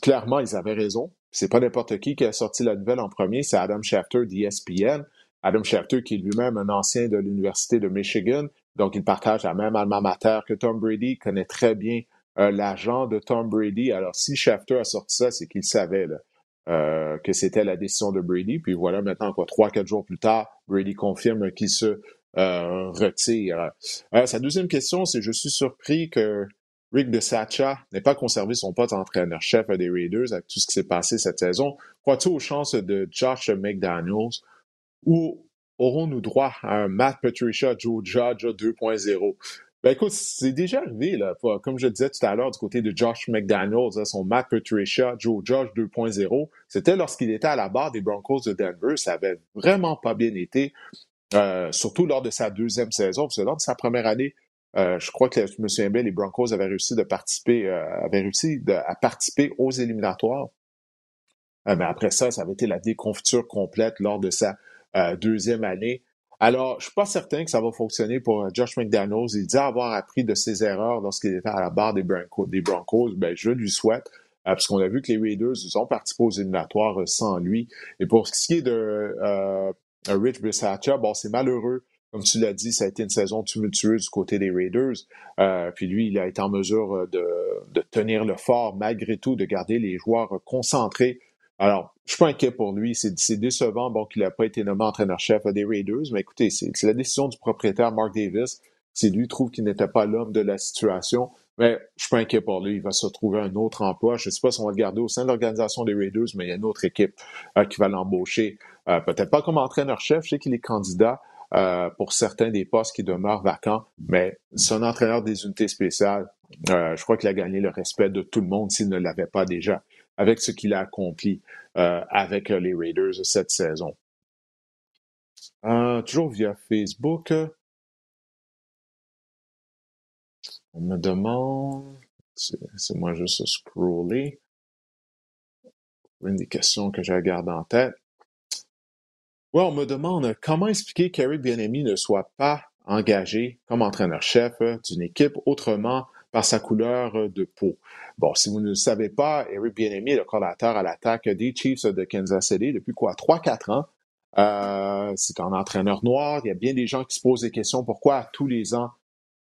clairement ils avaient raison, c'est pas n'importe qui qui a sorti la nouvelle en premier, c'est Adam Schefter d'ESPN. Adam Schefter, qui est lui-même un ancien de l'Université de Michigan, donc il partage la même alma mater que Tom Brady, connaît très bien euh, l'agent de Tom Brady. Alors, si Shafter a sorti ça, c'est qu'il savait euh, que c'était la décision de Brady. Puis voilà, maintenant, quoi, trois, quatre jours plus tard, Brady confirme qu'il se euh, retire. sa deuxième question, c'est je suis surpris que Rick DeSacha n'ait pas conservé son poste entraîneur-chef des Raiders avec tout ce qui s'est passé cette saison. Crois-tu aux chances de Josh McDaniels ou aurons-nous droit à un Matt Patricia Joe Judge 2.0? Ben écoute, c'est déjà arrivé, là, comme je disais tout à l'heure, du côté de Josh McDaniels, hein, son Matt Patricia, Joe Josh 2.0, c'était lorsqu'il était à la barre des Broncos de Denver. Ça avait vraiment pas bien été, euh, surtout lors de sa deuxième saison, parce que lors de sa première année, euh, je crois que je me les Broncos avaient réussi de participer, euh, avaient réussi à participer aux éliminatoires. mais après ça, ça avait été la déconfiture complète lors de sa deuxième année. Alors, je suis pas certain que ça va fonctionner pour euh, Josh McDaniels. Il dit avoir appris de ses erreurs lorsqu'il était à la barre des Broncos. Des. Ben, je lui souhaite, euh, parce qu'on a vu que les Raiders ont participé aux éliminatoires euh, sans lui. Et pour ce qui est de Rich Bisaccia, bon, c'est malheureux. Comme tu l'as dit, ça a été une saison tumultueuse du côté des Raiders. puis lui, il a été en mesure de tenir le fort malgré tout, de garder les joueurs concentrés alors, je suis pas inquiet pour lui. C'est décevant bon, qu'il n'a pas été nommé entraîneur-chef des Raiders, mais écoutez, c'est la décision du propriétaire Mark Davis. Si lui trouve qu'il n'était pas l'homme de la situation, mais je suis pas inquiet pour lui. Il va se trouver un autre emploi. Je ne sais pas si on va le garder au sein de l'organisation des Raiders, mais il y a une autre équipe euh, qui va l'embaucher. Euh, peut-être pas comme entraîneur-chef. Je sais qu'il est candidat euh, pour certains des postes qui demeurent vacants, mais un entraîneur des unités spéciales. je crois qu'il a gagné le respect de tout le monde s'il ne l'avait pas déjà avec ce qu'il a accompli euh, avec les Raiders cette saison. Euh, toujours via Facebook. On me demande, c'est moi juste scroller, une des questions que je regarde en tête. Ouais, on me demande comment expliquer qu'Eric Bienemi ne soit pas engagé comme entraîneur-chef d'une équipe autrement par sa couleur euh, de peau. Bon, si vous ne le savez pas, Eric Bienemi est le coordinateur à l'attaque des Chiefs de Kansas City depuis quoi? 3-4 ans. Euh, c'est un entraîneur noir. Il y a bien des gens qui se posent des questions. Pourquoi tous les ans,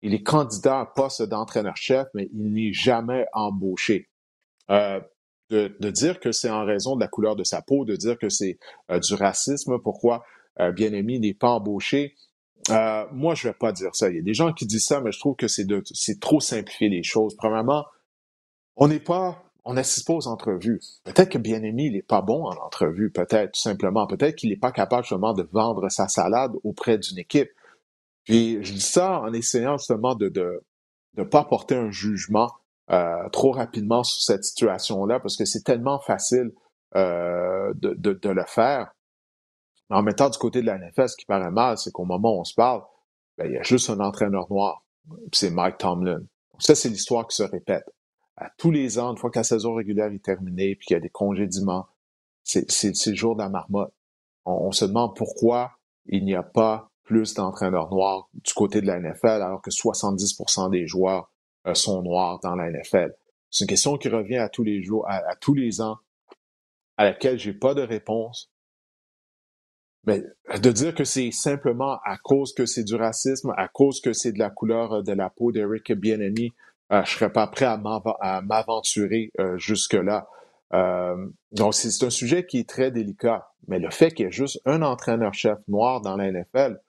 il est candidat à poste d'entraîneur-chef, mais il n'est jamais embauché? Euh, de, dire que c'est en raison de la couleur de sa peau, de dire que c'est du racisme, pourquoi Bien-Aimé n'est pas embauché, euh, moi, je vais pas dire ça. Il y a des gens qui disent ça, mais je trouve que c'est de, c'est trop simplifier les choses. Premièrement, on n'est pas, on n'assiste pas aux entrevues. Peut-être que bien-aimé, il n'est pas bon en entrevue, peut-être, tout simplement. Peut-être qu'il n'est pas capable justement de vendre sa salade auprès d'une équipe. Puis, je dis ça en essayant justement de, de, de pas porter un jugement euh, trop rapidement sur cette situation-là, parce que c'est tellement facile euh, de, de, de le faire. En mettant du côté de la NFL, ce qui paraît mal, c'est qu'au moment où on se parle, ben, il y a juste un entraîneur noir, c'est Mike Tomlin. Ça, c'est l'histoire qui se répète. À tous les ans, une fois que la saison régulière est terminée, puis qu'il y a des congédiements, c'est le jour de la marmotte. On, se demande pourquoi il n'y a pas plus d'entraîneurs noirs du côté de la NFL, alors que 70% des joueurs euh, sont noirs dans la NFL. C'est une question qui revient à tous les jours, à, tous les ans, à laquelle j'ai pas de réponse. De dire que c'est simplement à cause que c'est du racisme, à cause que c'est de la couleur de la peau d'Eric Bienemi, euh, je serais pas prêt à m'aventurer euh, jusque-là. Euh, donc, c'est un sujet qui est très délicat. Mais le fait qu'il y ait juste un entraîneur-chef noir dans la NFL,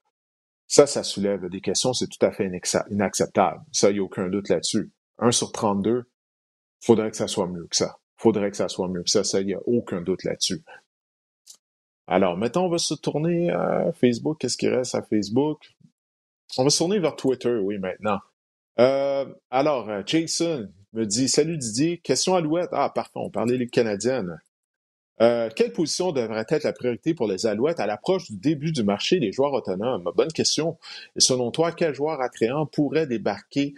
ça, ça soulève des questions, c'est tout à fait inacceptable. Ça, il n'y a aucun doute là-dessus. Un sur 32, faudrait que ça soit mieux que ça. Faudrait que ça soit mieux que ça. Ça, il n'y a aucun doute là-dessus. Alors, maintenant, on va se tourner à Facebook. Qu'est-ce qui reste à Facebook? On va se tourner vers Twitter, oui, maintenant. Euh, alors, euh, Jason me dit Salut Didier, question Alouette. Ah, parfait, on parlait les Canadiennes. Euh, quelle position devrait être la priorité pour les Alouettes à l'approche du début du marché des joueurs autonomes? Bonne question. Et selon toi, quel joueur attrayant pourrait débarquer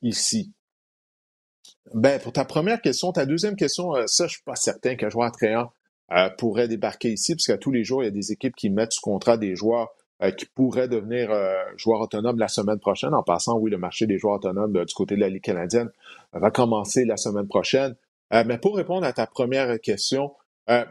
ici? Ben, pour ta première question, ta deuxième question, ça, je suis pas certain qu'un joueur attrayant pourrait débarquer ici, parce qu'à tous les jours, il y a des équipes qui mettent sous contrat des joueurs euh, qui pourrait devenir euh, joueur autonome la semaine prochaine. En passant, oui, le marché des joueurs autonomes euh, du côté de la Ligue canadienne va commencer la semaine prochaine. mais pour répondre à ta première question,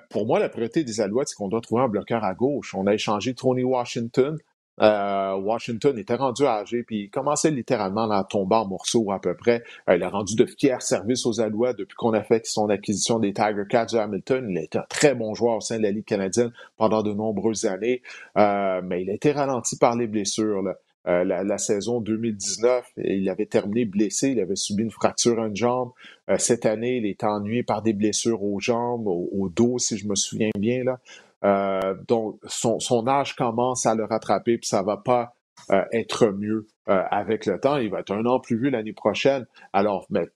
pour moi, la priorité des Alouettes, c'est qu'on doit trouver un bloqueur à gauche. On a échangé Tony Washington euh, Washington était rendu âgé, puis il commençait littéralement à tomber en morceaux à peu près. Euh, il a rendu de fiers services aux Alouettes depuis qu'on a fait son acquisition des Tiger Cats de Hamilton. Il a été un très bon joueur au sein de la Ligue canadienne pendant de nombreuses années, euh, mais il a été ralenti par les blessures. la, saison 2019, il avait terminé blessé, il avait subi une fracture à une jambe. cette année, il est ennuyé par des blessures aux jambes, au dos, si je me souviens bien. Là. Euh, donc, son, son, âge commence à le rattraper, puis ça va pas euh, être mieux euh, avec le temps. Il va être un an plus vieux l'année prochaine. Alors, mais,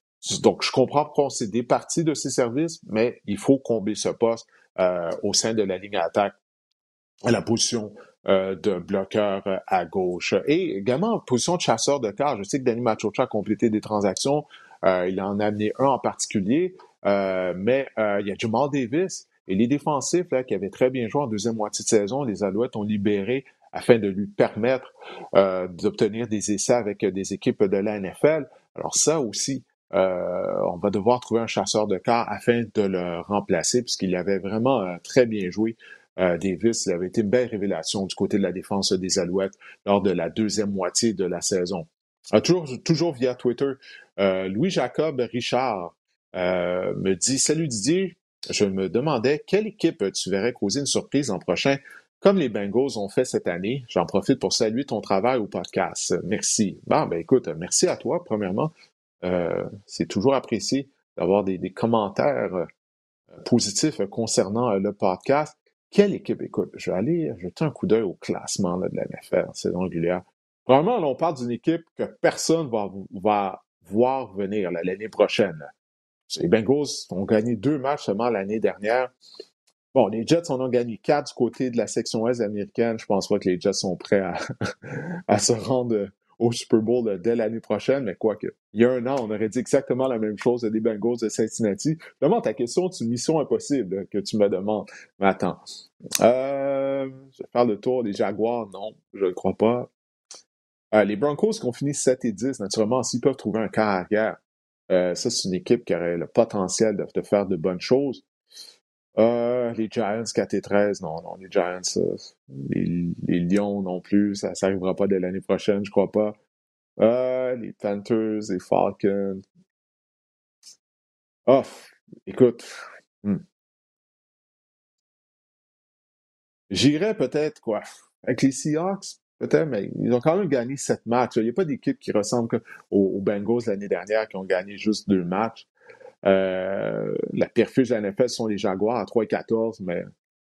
donc, je comprends qu'on s'est départi de ses services, mais il faut combler ce poste au sein de la ligne attaque à la position de bloqueur à gauche. Et également, position de chasseur de carte. Je sais que Danny Machocha a complété des transactions. il en a amené un en particulier. mais il y a Jamal Davis et les défensifs, là, qui avaient très bien joué en deuxième moitié de saison, les Alouettes ont libéré afin de lui permettre euh, d'obtenir des essais avec des équipes de la NFL. Alors ça aussi, euh, on va devoir trouver un chasseur de quart afin de le remplacer, puisqu'il avait vraiment euh, très bien joué. Davis, il avait été une belle révélation du côté de la défense des Alouettes lors de la deuxième moitié de la saison. toujours, toujours via Twitter, Louis-Jacob Richard me dit Salut Didier, je me demandais quelle équipe tu verrais causer une surprise l'an prochain, comme les Bengals ont fait cette année. J'en profite pour saluer ton travail au podcast. Merci. Bon, ben écoute, merci à toi, premièrement. Euh, c'est toujours apprécié d'avoir des, commentaires euh, positifs concernant euh, le podcast. Quelle équipe? Écoute, je vais aller jeter un coup d'œil au classement de la NFL, saison régulière. Vraiment, là, on parle d'une équipe que personne va, va voir venir l'année prochaine. Les Bengals ont gagné deux matchs seulement l'année dernière. Bon, les Jets en ont gagné quatre du côté de la section Est américaine. Je pense pas que les Jets sont prêts à, se rendre au Super Bowl dès l'année prochaine, mais quoique. Il y a un an, on aurait dit exactement la même chose des Bengals de Cincinnati. Demande ta question, c'est une mission impossible que tu me demandes. Mais attends. Euh, je vais faire le tour des Jaguars. Non, je ne crois pas. Euh, les Broncos qui ont fini 7 et 10, naturellement, s'ils peuvent trouver un carrière euh, ça, c'est une équipe qui aurait le potentiel de, faire de bonnes choses. Euh, les Giants 4 et 13, non, non, les Giants, euh, les, Lions non plus, ça n'arrivera pas dès l'année prochaine, je crois pas. les Panthers, les Falcons. Oh, écoute. Hmm. J'irais peut-être, quoi, avec les Seahawks, Peut-être, mais ils ont quand même gagné sept matchs. Il n'y a pas d'équipe qui ressemble aux, Bengals l'année dernière qui ont gagné juste deux matchs. Euh, la perfuge de la NFL sont les Jaguars à 3 et 14, mais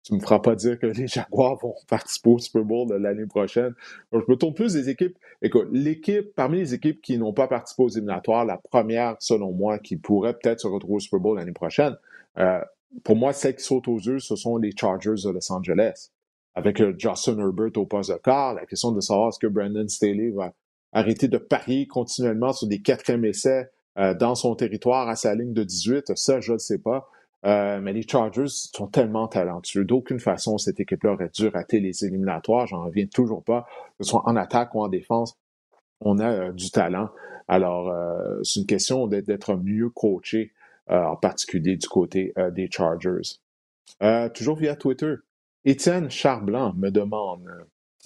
tu ne me feras pas dire que les Jaguars vont participer au Super Bowl l'année prochaine. je me tourne plus des équipes. Écoute, l'équipe, parmi les équipes qui n'ont pas participé aux éliminatoires, la première, selon moi, qui pourrait peut-être se retrouver au Super Bowl l'année prochaine, euh, pour moi, celle qui saute aux yeux, ce sont les Chargers de Los Angeles avec Justin Herbert au poste de quart, la question de savoir est-ce que Brandon Staley va arrêter de parier continuellement sur des quatrièmes essais dans son territoire à sa ligne de 18? Ça, je ne sais pas. mais les Chargers sont tellement talentueux. D'aucune façon, cette équipe-là aurait dû rater les éliminatoires. J'en reviens toujours pas. Que ce soit en attaque ou en défense, on a du talent. Alors, c'est une question d'être mieux coaché, en particulier du côté des Chargers. toujours via Twitter, Étienne Charblanc me demande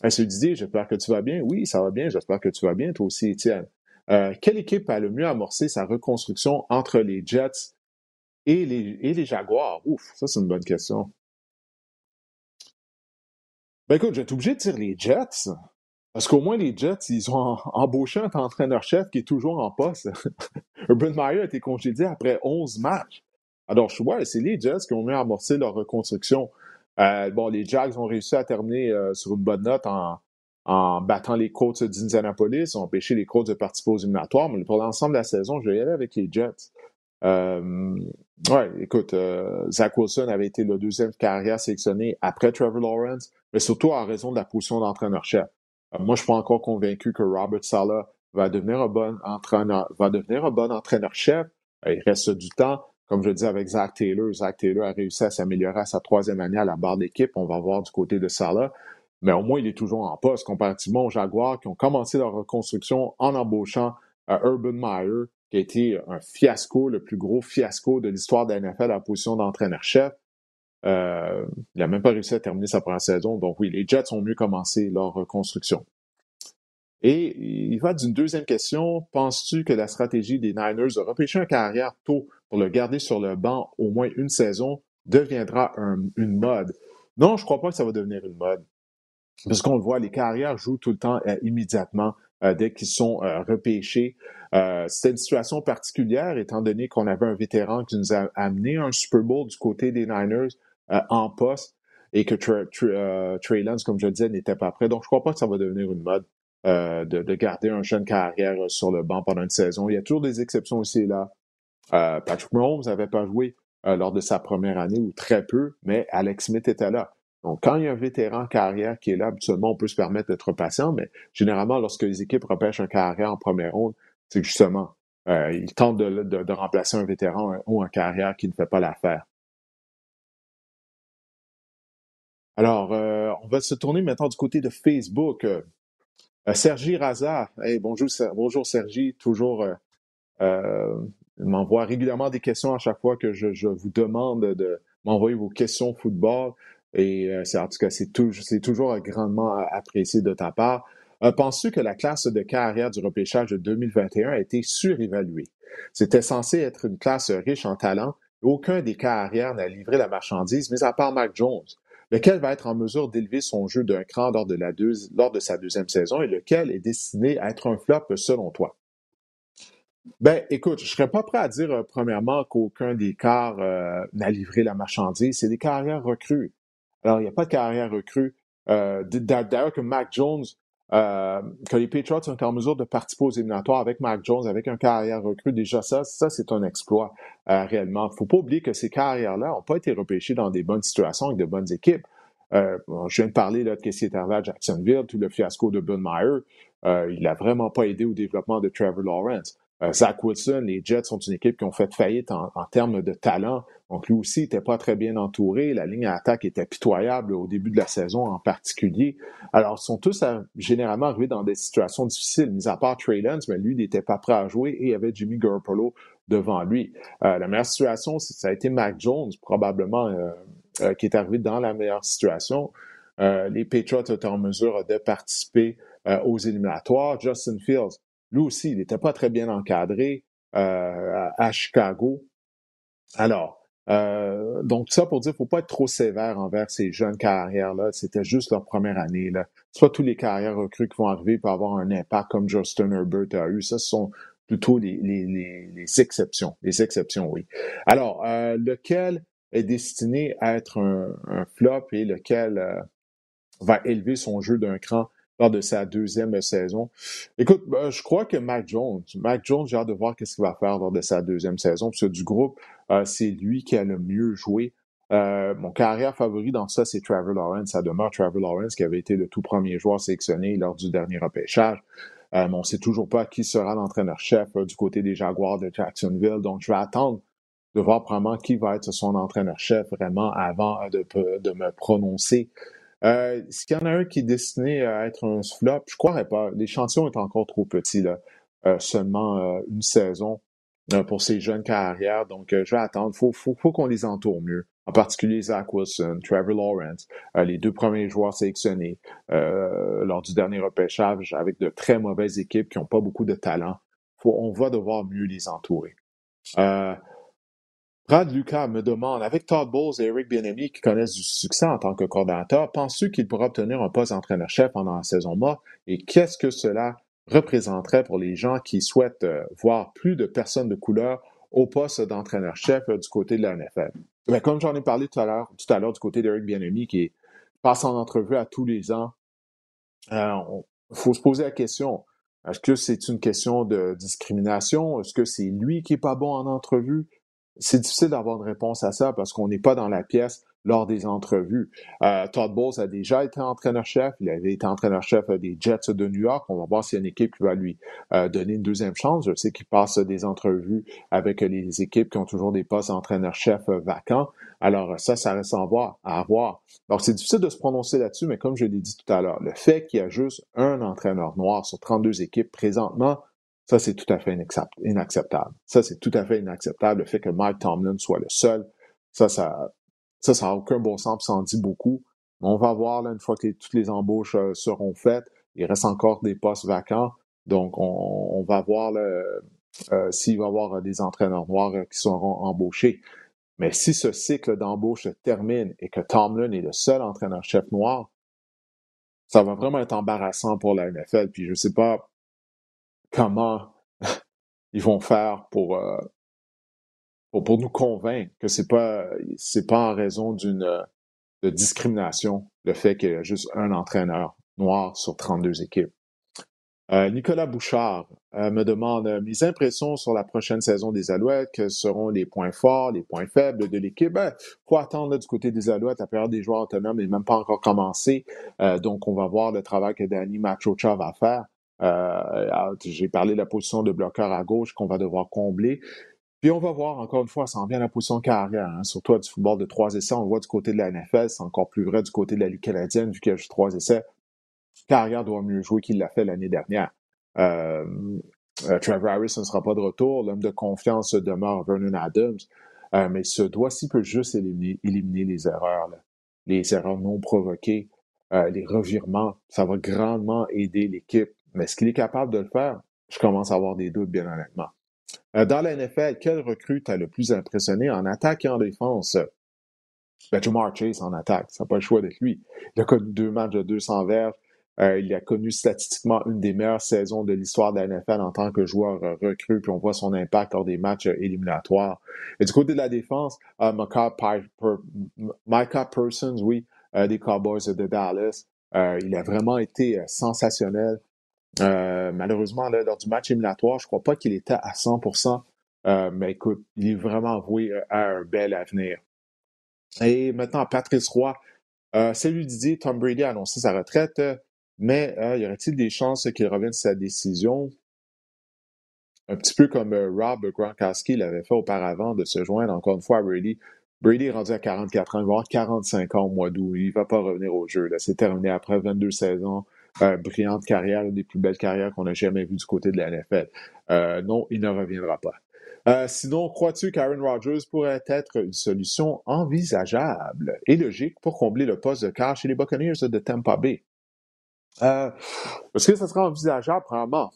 Est-ce Didier, j'espère que tu vas bien. Oui, ça va bien, j'espère que tu vas bien, toi aussi, Étienne. Euh, quelle équipe a le mieux amorcé sa reconstruction entre les Jets et les, et les Jaguars? Ouf, ça c'est une bonne question. Ben écoute, je vais être obligé de dire les Jets. Parce qu'au moins, les Jets, ils ont embauché un entraîneur-chef qui est toujours en poste. Urban Meyer a été congédié après 11 matchs. Alors, je vois, c'est les Jets qui ont mieux amorcé leur reconstruction. Euh, bon, les Jags ont réussi à terminer euh, sur une bonne note en, battant les Colts d'Indianapolis, ont empêché les Colts de participer aux éliminatoires, mais pour l'ensemble de la saison, je vais y aller avec les Jets. Euh, ouais, écoute, Zach Wilson avait été le deuxième carrière sélectionné après Trevor Lawrence, mais surtout en raison de la position d'entraîneur-chef. moi, je suis pas encore convaincu que Robert Sala va devenir un bon entraîneur, va devenir un bon entraîneur-chef. il reste du temps. Comme je dis avec Zach Taylor, Zach Taylor a réussi à s'améliorer à sa troisième année à la barre d'équipe. On va voir du côté de Salah. Mais au moins, il est toujours en poste comparativement aux Jaguars qui ont commencé leur reconstruction en embauchant euh, Urban Meyer, qui a été un fiasco, le plus gros fiasco de l'histoire de la NFL à la position d'entraîneur-chef. Euh, il n'a même pas réussi à terminer sa première saison. Donc oui, les Jets ont mieux commencé leur reconstruction. Et il va d'une deuxième question. Penses-tu que la stratégie des Niners de repêcher un carrière tôt pour le garder sur le banc au moins une saison deviendra une mode? Non, je ne crois pas que ça va devenir une mode. Parce qu'on le voit, les carrières jouent tout le temps euh, immédiatement euh, dès qu'ils sont euh, repêchés. C'était une situation particulière étant donné qu'on avait un vétéran qui nous a amené un Super Bowl du côté des Niners en poste et que Trey Lance, comme je le disais, n'était pas prêt. Donc, je ne crois pas que ça va devenir une mode. Euh, de, garder un jeune carrière sur le banc pendant une saison. Il y a toujours des exceptions aussi et là. Euh, Patrick Mahomes n'avait pas joué euh, lors de sa première année ou très peu, mais Alex Smith était là. Donc, quand il y a un vétéran carrière qui est là, habituellement, on peut se permettre d'être patient, mais généralement, lorsque les équipes repêchent un carrière en première ronde, c'est justement, ils tentent de, remplacer un vétéran ou un carrière qui ne fait pas l'affaire. Alors, on va se tourner maintenant du côté de Facebook. Euh, Sergi Raza, bonjour, Sergi, toujours euh, euh, m'envoie régulièrement des questions à chaque fois que je, vous demande de m'envoyer vos questions football. Et c'est en tout cas, c'est toujours, toujours grandement apprécié de ta part. Penses-tu que la classe de carrière du repêchage de 2021 a été surévaluée? C'était censé être une classe riche en talent. Aucun des carrières n'a livré la marchandise, mis à part Mac Jones lequel va être en mesure d'élever son jeu d'un cran lors de, la lors de sa deuxième saison et lequel est destiné à être un flop selon toi? Ben, écoute, je serais pas prêt à dire, euh, premièrement, qu'aucun des quarts euh, n'a livré la marchandise. C'est des carrières recrues. Alors, il n'y a pas de carrière recrue. Euh, D'ailleurs, que Mac Jones euh, que les Patriots sont en mesure de participer aux éliminatoires avec Mac Jones, avec un carrière recrue, déjà ça, ça c'est un exploit euh, réellement. Il ne faut pas oublier que ces carrières-là n'ont pas été repêchées dans des bonnes situations avec de bonnes équipes. Euh, je viens de parler là, de ce qui est arrivé à Jacksonville, tout le fiasco de Bill Meyer. il n'a vraiment pas aidé au développement de Trevor Lawrence. Zach Wilson, les Jets sont une équipe qui ont fait faillite en, termes de talent. Donc lui aussi n'était pas très bien entouré. La ligne à attaque était pitoyable au début de la saison en particulier. Alors, ils sont tous généralement arrivés dans des situations difficiles, mis à part Trey Lance, mais lui, n'était pas prêt à jouer et il avait Jimmy Garoppolo devant lui. Euh, la meilleure situation, ça a été Mac Jones, probablement, euh, euh, qui est arrivé dans la meilleure situation. les Patriots étaient en mesure de participer aux éliminatoires. Justin Fields, lui aussi, il n'était pas très bien encadré à Chicago. Alors, euh, donc, ça pour dire, faut pas être trop sévère envers ces jeunes carrières-là. C'était juste leur première année. Là. Pas tous les carrières recrues qui vont arriver pour avoir un impact comme Justin Herbert a eu. Ça, ce sont plutôt les, les, exceptions. Les exceptions, oui. Alors, euh, lequel est destiné à être un, flop et lequel euh, va élever son jeu d'un cran lors de sa deuxième saison. Écoute, ben, je crois que Mac Jones, Mac Jones, j'ai hâte de voir qu'est-ce qu'il va faire lors de sa deuxième saison, parce que du groupe, euh, c'est lui qui a le mieux joué. Euh, mon carrière favori dans ça, c'est Trevor Lawrence. Ça demeure Trevor Lawrence qui avait été le tout premier joueur sélectionné lors du dernier repêchage. mais on ne sait toujours pas qui sera l'entraîneur-chef du côté des Jaguars de Jacksonville. Donc, je vais attendre de voir probablement qui va être son entraîneur-chef vraiment avant de, de me prononcer. Euh, qu'il y en a un qui est destiné à être un flop? Je ne croirais pas. L'échantillon est encore trop petit, là. Euh, seulement euh, une saison euh, pour ces jeunes carrières. Donc, je vais attendre. Faut, faut, faut qu'on les entoure mieux. En particulier Zach Wilson, Trevor Lawrence, les deux premiers joueurs sélectionnés lors du dernier repêchage avec de très mauvaises équipes qui n'ont pas beaucoup de talent. Faut, on va devoir mieux les entourer. Brad Lucas me demande, avec Todd Bowles et Eric Bienemi qui connaissent du succès en tant que coordinateur, penses-tu qu'il pourra obtenir un poste d'entraîneur-chef pendant la saison morte? Et qu'est-ce que cela représenterait pour les gens qui souhaitent euh, voir plus de personnes de couleur au poste d'entraîneur-chef euh, du côté de la NFL? Ben, comme j'en ai parlé tout à l'heure, tout à l'heure du côté d'Eric Bienemi qui passe en entrevue à tous les ans, il euh, faut se poser la question. Est-ce que c'est une question de discrimination? Est-ce que c'est lui qui est pas bon en entrevue? C'est difficile d'avoir une réponse à ça parce qu'on n'est pas dans la pièce lors des entrevues. Euh, Todd Bowles a déjà été entraîneur-chef. Il avait été entraîneur-chef des Jets de New York. On va voir s'il y a une équipe qui va lui euh, donner une deuxième chance. Je sais qu'il passe des entrevues avec les équipes qui ont toujours des postes d'entraîneur-chef euh, vacants. Alors ça, ça reste à voir. À voir. Donc c'est difficile de se prononcer là-dessus, mais comme je l'ai dit tout à l'heure, le fait qu'il y a juste un entraîneur noir sur 32 équipes présentement, ça, c'est tout à fait inacceptable. Ça, c'est tout à fait inacceptable. Le fait que Mike Tomlin soit le seul, ça, ça, ça, ça n'a aucun bon sens, ça en dit beaucoup. On va voir, là, une fois que toutes les embauches euh, seront faites, il reste encore des postes vacants. Donc, on, va voir euh, s'il va y avoir des entraîneurs noirs euh, qui seront embauchés. Mais si ce cycle d'embauche se termine et que Tomlin est le seul entraîneur-chef noir, ça va vraiment être embarrassant pour la NFL. Puis je sais pas comment ils vont faire pour, euh, pour, pour, nous convaincre que c'est pas c'est pas en raison d'une de discrimination le fait qu'il y a juste un entraîneur noir sur 32 équipes. Euh, Nicolas Bouchard euh, me demande mes impressions sur la prochaine saison des Alouettes, quels seront les points forts, les points faibles de l'équipe? Ben, faut attendre du côté des Alouettes, la période des joueurs autonomes n'est même pas encore commencé, donc on va voir le travail que Danny Machocha va faire. Euh, j'ai parlé de la position de bloqueur à gauche qu'on va devoir combler. Puis on va voir, encore une fois, ça en vient à la position carrière, hein, surtout du football de trois essais. On voit du côté de la NFL, c'est encore plus vrai du côté de la Ligue canadienne, vu qu'il y a trois essais. Carrière doit mieux jouer qu'il l'a fait l'année dernière. Euh, euh, Trevor Harris ne sera pas de retour. L'homme de confiance demeure Vernon Adams. mais ce doigt-ci peut juste éliminer les erreurs, les erreurs non provoquées, les revirements. Ça va grandement aider l'équipe mais est-ce qu'il est capable de le faire? Je commence à avoir des doutes, bien honnêtement. Euh, dans la NFL, quel recrue t'a le plus impressionné en attaque et en défense? Ben, Jamar Chase en attaque, ça n'a pas le choix d'être lui. Il a connu deux matchs de 200 verges. Euh, il a connu statistiquement une des meilleures saisons de l'histoire de la NFL en tant que joueur euh, recru, puis on voit son impact lors des matchs éliminatoires. Et du côté de la défense, Micah, Micah Persons, oui, des Cowboys de Dallas, il a vraiment été sensationnel. Euh, malheureusement, lors du match éliminatoire, je ne crois pas qu'il était à 100%, euh, mais écoute, il est vraiment voué euh, à un bel avenir. Et maintenant, Patrice Roy. salut Didier, Tom Brady a annoncé sa retraite, mais y aurait-il des chances qu'il revienne de sa décision? Un petit peu comme Rob Gronkowski l'avait fait auparavant de se joindre encore une fois à Brady. Brady est rendu à 44 ans, il va avoir 45 ans au mois d'août. Il ne va pas revenir au jeu. C'est terminé après 22 saisons euh, brillante carrière, une des plus belles carrières qu'on a jamais vues du côté de la NFL. Euh, non, il ne reviendra pas. Euh, sinon, crois-tu qu'Aaron Rodgers pourrait être une solution envisageable et logique pour combler le poste de quart chez les Buccaneers de Tampa Bay? Est-ce que ça sera envisageable? Probablement.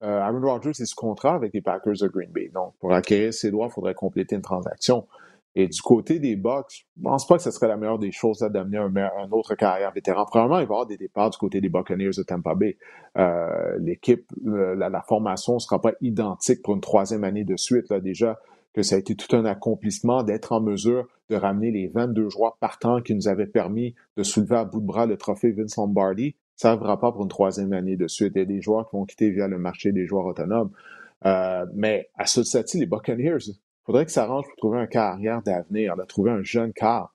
Aaron Rodgers est sous contrat avec les Packers de Green Bay. Donc, pour acquérir ses droits, il faudrait compléter une transaction. Et du côté des Bucks, je pense pas que ce serait la meilleure des choses d'amener un, autre carrière vétéran. Probablement, il va y avoir des départs du côté des Buccaneers de Tampa Bay. Euh, l'équipe, la, formation ne sera pas identique pour une troisième année de suite. Là, déjà que ça a été tout un accomplissement d'être en mesure de ramener les 22 joueurs partants qui nous avaient permis de soulever à bout de bras le trophée Vince Lombardi. Ça n'arrivera pas pour une troisième année de suite. Il y a des joueurs qui vont quitter via le marché des joueurs autonomes. Euh, mais à ce stade les Buccaneers, faudrait que ça range pour trouver un carrière d'avenir, de trouver un jeune quart.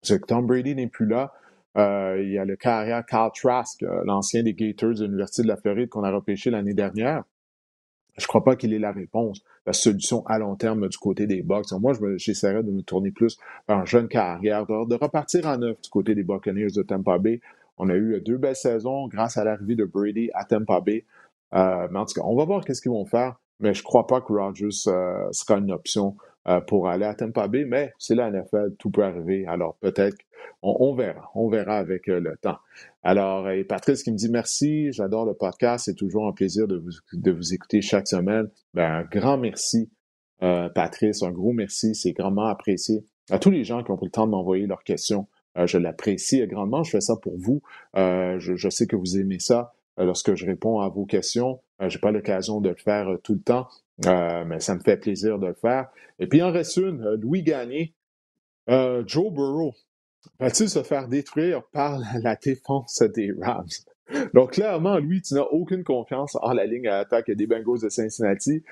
Parce que Tom Brady n'est plus là. il y a le carrière Carl Trask, l'ancien des Gators de l'Université de la Floride qu'on a repêché l'année dernière. Je crois pas qu'il ait la réponse, la solution à long terme du côté des Bucks. Moi, j'essaierais de me tourner plus vers un jeune carrière, de, repartir en neuf du côté des Buccaneers de Tampa Bay. On a eu deux belles saisons grâce à l'arrivée de Brady à Tampa Bay. Euh, mais en tout cas, on va voir qu'est-ce qu'ils vont faire. Mais je crois pas que Rodgers euh, sera une option euh, pour aller à Tampa Bay, mais c'est la NFL, tout peut arriver. Alors peut-être, on, verra, on verra avec euh, le temps. Alors, Patrice qui me dit merci, j'adore le podcast, c'est toujours un plaisir de vous, écouter chaque semaine. Ben, un grand merci, euh, Patrice, un gros merci, c'est grandement apprécié. À tous les gens qui ont pris le temps de m'envoyer leurs questions, je l'apprécie grandement. Je fais ça pour vous. Je, sais que vous aimez ça lorsque je réponds à vos questions. Je n'ai pas l'occasion de le faire tout le temps, euh, mais ça me fait plaisir de le faire. Et puis, en reste une, euh, Louis Gagné. Euh, Joe Burrow va-t-il se faire détruire par la défense des Rams? Donc, clairement, lui, tu n'as aucune confiance en la ligne à attaque des Bengals de Cincinnati.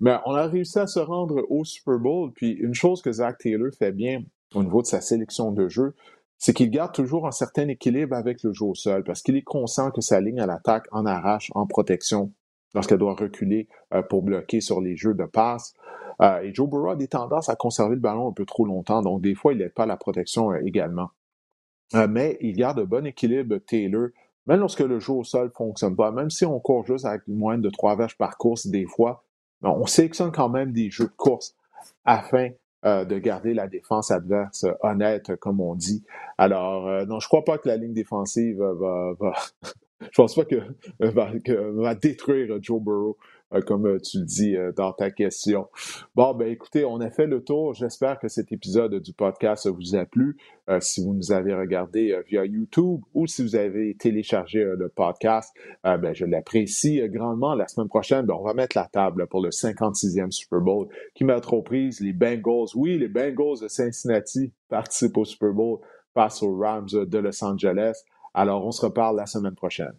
Mais on a réussi à se rendre au Super Bowl. Puis, une chose que Zach Taylor fait bien au niveau de sa sélection de jeu, c'est qu'il garde toujours un certain équilibre avec le jeu au sol parce qu'il est conscient que sa ligne à l'attaque en arrache en protection lorsqu'elle doit reculer euh, pour bloquer sur les jeux de passe. Euh, et Joe Burrow a des tendances à conserver le ballon un peu trop longtemps, donc des fois, il n'aide pas la protection euh, également. mais il garde un bon équilibre Taylor, même lorsque le jeu au sol ne fonctionne pas, même si on court juste avec moins de trois vaches par course des fois, on sélectionne quand même des jeux de course afin de garder la défense adverse honnête, comme on dit. Alors, non, je crois pas que la ligne défensive va, je pense pas que, euh, va, va détruire Joe Burrow, euh, comme euh, tu le dis dans ta question. Bon, ben écoutez, on a fait le tour. J'espère que cet épisode du podcast vous a plu. si vous nous avez regardé via YouTube ou si vous avez téléchargé le podcast, ben, je l'apprécie grandement. La semaine prochaine, ben, on va mettre la table pour le 56e Super Bowl qui mettra aux prises les Bengals. Oui, les Bengals de Cincinnati participent au Super Bowl face aux Rams de Los Angeles. Alors, on se reparle la semaine prochaine.